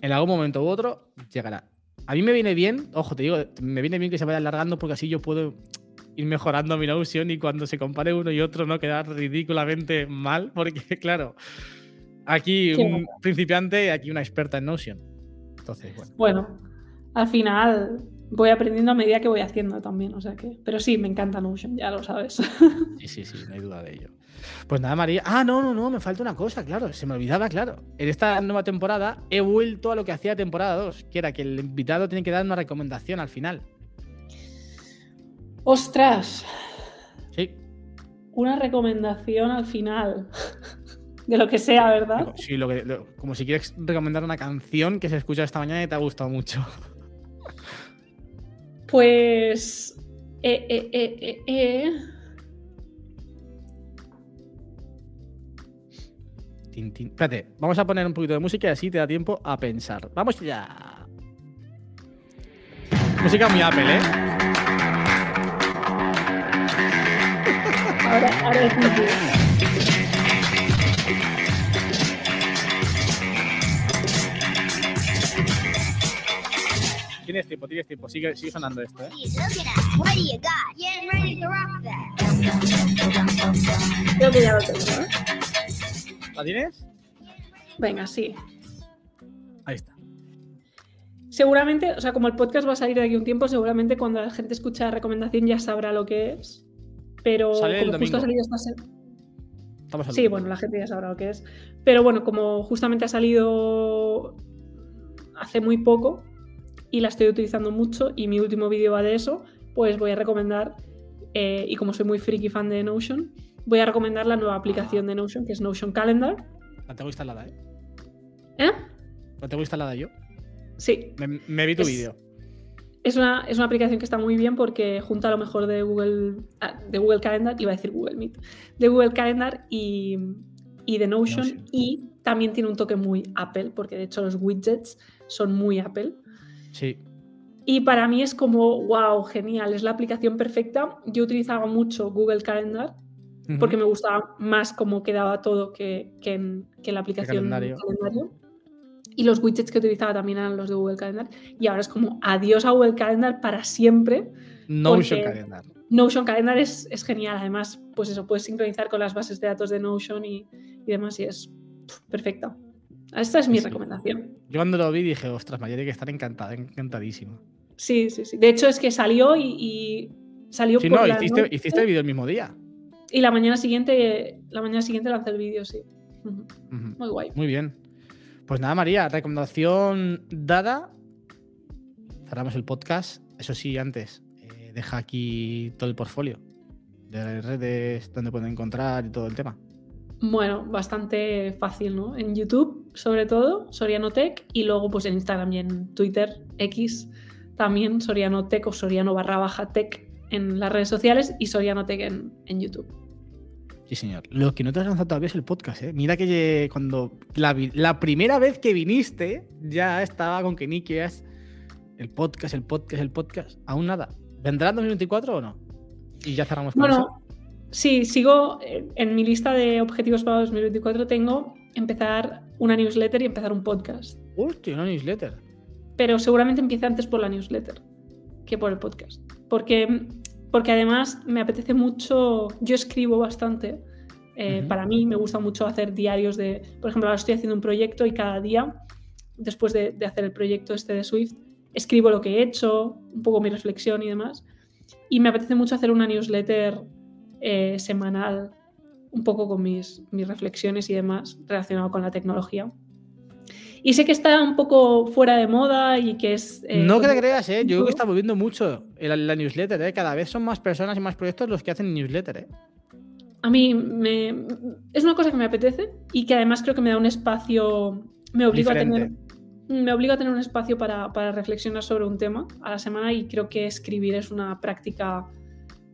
Speaker 1: en algún momento u otro llegará. A mí me viene bien, ojo, te digo, me viene bien que se vaya alargando porque así yo puedo ir mejorando mi Notion y cuando se compare uno y otro no quedar ridículamente mal, porque [laughs] claro, aquí un principiante y aquí una experta en Notion. Entonces, bueno.
Speaker 2: Bueno, al final voy aprendiendo a medida que voy haciendo también, o sea que. Pero sí, me encanta Notion, ya lo sabes.
Speaker 1: Sí, sí, sí, no hay duda de ello. Pues nada, María. Ah, no, no, no, me falta una cosa, claro. Se me olvidaba, claro. En esta nueva temporada he vuelto a lo que hacía temporada 2, que era que el invitado tiene que dar una recomendación al final.
Speaker 2: ¡Ostras!
Speaker 1: Sí.
Speaker 2: Una recomendación al final. [laughs] De lo que sea, ¿verdad?
Speaker 1: Sí, lo que, como si quieres recomendar una canción que se escucha esta mañana y te ha gustado mucho.
Speaker 2: Pues. Eh, eh, eh, eh, eh.
Speaker 1: Espérate, vamos a poner un poquito de música y así te da tiempo a pensar. Vamos ya. Música muy Apple, ¿eh?
Speaker 2: Ahora, ahora es
Speaker 1: Tienes tiempo, tienes tiempo. Sigue, sigue sonando esto, ¿eh?
Speaker 2: Creo que ya lo tengo, ¿eh?
Speaker 1: ¿La tienes?
Speaker 2: Venga, sí.
Speaker 1: Ahí está.
Speaker 2: Seguramente, o sea, como el podcast va a salir de aquí un tiempo, seguramente cuando la gente escucha la recomendación ya sabrá lo que es. Pero como justo ha salido esta semana. Sí, bueno, la gente ya sabrá lo que es. Pero bueno, como justamente ha salido hace muy poco y la estoy utilizando mucho y mi último vídeo va de eso, pues voy a recomendar, eh, y como soy muy friki fan de Notion, voy a recomendar la nueva aplicación de Notion, que es Notion Calendar.
Speaker 1: La tengo instalada, ¿eh?
Speaker 2: ¿Eh?
Speaker 1: La tengo instalada yo.
Speaker 2: Sí.
Speaker 1: Me, vi tu vídeo.
Speaker 2: Es una, es una, aplicación que está muy bien porque junta lo mejor de Google, ah, de Google Calendar, iba a decir Google Meet, de Google Calendar y, y de Notion, y también tiene un toque muy Apple, porque de hecho los widgets son muy Apple.
Speaker 1: Sí.
Speaker 2: Y para mí es como, wow, genial, es la aplicación perfecta. Yo utilizaba mucho Google Calendar porque me gustaba más cómo quedaba todo que, que, en, la aplicación calendario. calendario. Y los widgets que utilizaba también eran los de Google Calendar. Y ahora es como adiós a Google Calendar para siempre.
Speaker 1: Notion Calendar.
Speaker 2: Notion Calendar es, es, genial. Además, pues eso, puedes sincronizar con las bases de datos de Notion y, y demás. Y es perfecta. Esta es mi recomendación.
Speaker 1: Yo cuando lo vi dije, ostras, María tiene que estar encantada, encantadísima.
Speaker 2: Sí, sí, sí. De hecho, es que salió y, salió
Speaker 1: sí, no, hiciste, hiciste, el vídeo el mismo día.
Speaker 2: Y la mañana siguiente, la mañana siguiente lancé el vídeo, sí. Muy guay.
Speaker 1: Muy bien. Pues nada, María, recomendación dada. Cerramos el podcast. Eso sí, antes, eh, deja aquí todo el portfolio de redes donde pueden encontrar y todo el tema.
Speaker 2: Bueno, bastante fácil, ¿no? En YouTube, sobre todo, Soriano Tech, y luego pues en Instagram y en Twitter, X, también Soriano Tech o Soriano barra baja Tech en las redes sociales y Soriano Tech en, en YouTube.
Speaker 1: Sí, señor. Lo que no te has lanzado todavía es el podcast, ¿eh? Mira que cuando la, primera vez que viniste ya estaba con que Nicky es el podcast, el podcast, el podcast. Aún nada. ¿Vendrá en 2024 o no? Y ya cerramos con
Speaker 2: bueno, Sí, sigo eh, en mi lista de objetivos para 2024 tengo empezar una newsletter y empezar un podcast.
Speaker 1: Hostia, una newsletter.
Speaker 2: Pero seguramente empiece antes por la newsletter que por el podcast. Porque, porque además me apetece mucho, yo escribo bastante. Eh, para mí me gusta mucho hacer diarios de, por ejemplo, ahora estoy haciendo un proyecto y cada día, después de, de hacer el proyecto este de Swift, escribo lo que he hecho, un poco mi reflexión y demás. Y me apetece mucho hacer una newsletter eh, semanal, un poco con mis, mis reflexiones y demás relacionado con la tecnología. Y sé que está un poco fuera de moda y que es...
Speaker 1: Eh, no que te creas, ¿eh? yo creo que está volviendo mucho la, newsletter. ¿eh? Cada vez son más personas y más proyectos los que hacen newsletter. ¿eh?
Speaker 2: A mí me, es una cosa que me apetece y que además creo que me da un espacio, me obliga a tener me obliga a tener un espacio para, para, reflexionar sobre un tema a la semana y creo que escribir es una práctica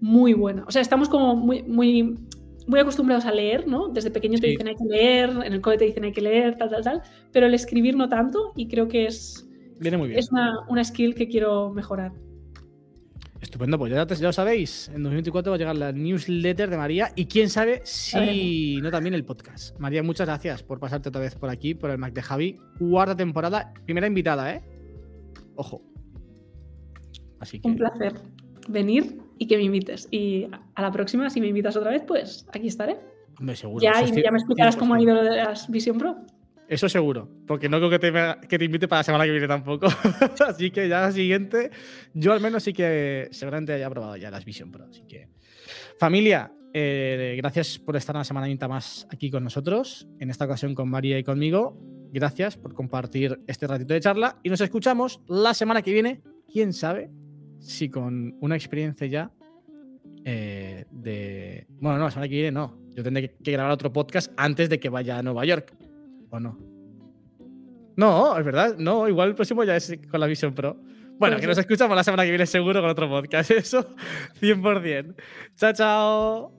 Speaker 2: muy buena. O sea, estamos como muy, muy, muy acostumbrados a leer, ¿no? Desde pequeño te dicen hay que leer, en el cole te dicen hay que leer, tal, tal, tal, pero el escribir no tanto y creo que es,
Speaker 1: Viene muy bien.
Speaker 2: es una, una skill que quiero mejorar.
Speaker 1: Estupendo, pues ya, ya, lo sabéis, en 2024 va a llegar la newsletter de María y quién sabe si no también el podcast. María, muchas gracias por pasarte otra vez por aquí, por el Mac de Javi. Cuarta temporada, primera invitada, ¿eh? Ojo.
Speaker 2: Así que... Un placer venir y que me invites. Y a la próxima, si me invitas otra vez, pues aquí estaré.
Speaker 1: seguro.
Speaker 2: Ya, y ya me explicarás cómo ha ido lo de las Vision Pro.
Speaker 1: Eso seguro, porque no creo que te, que te invite para la semana que viene tampoco. [laughs] así que ya la siguiente, yo al menos sí que seguramente haya probado ya las Vision Pro. Así que, familia, eh, gracias por estar una semanita más aquí con nosotros, en esta ocasión con María y conmigo. Gracias por compartir este ratito de charla y nos escuchamos la semana que viene. ¿Quién sabe? Si con una experiencia ya eh, de. Bueno, no, la semana que viene no. Yo tendré que, grabar otro podcast antes de que vaya a Nueva York. ¿O no? No, es verdad. No, igual el próximo ya es con la Vision Pro. Bueno, que nos escuchamos la semana que viene seguro con otro podcast. [laughs] Eso, 100%. Chao, chao.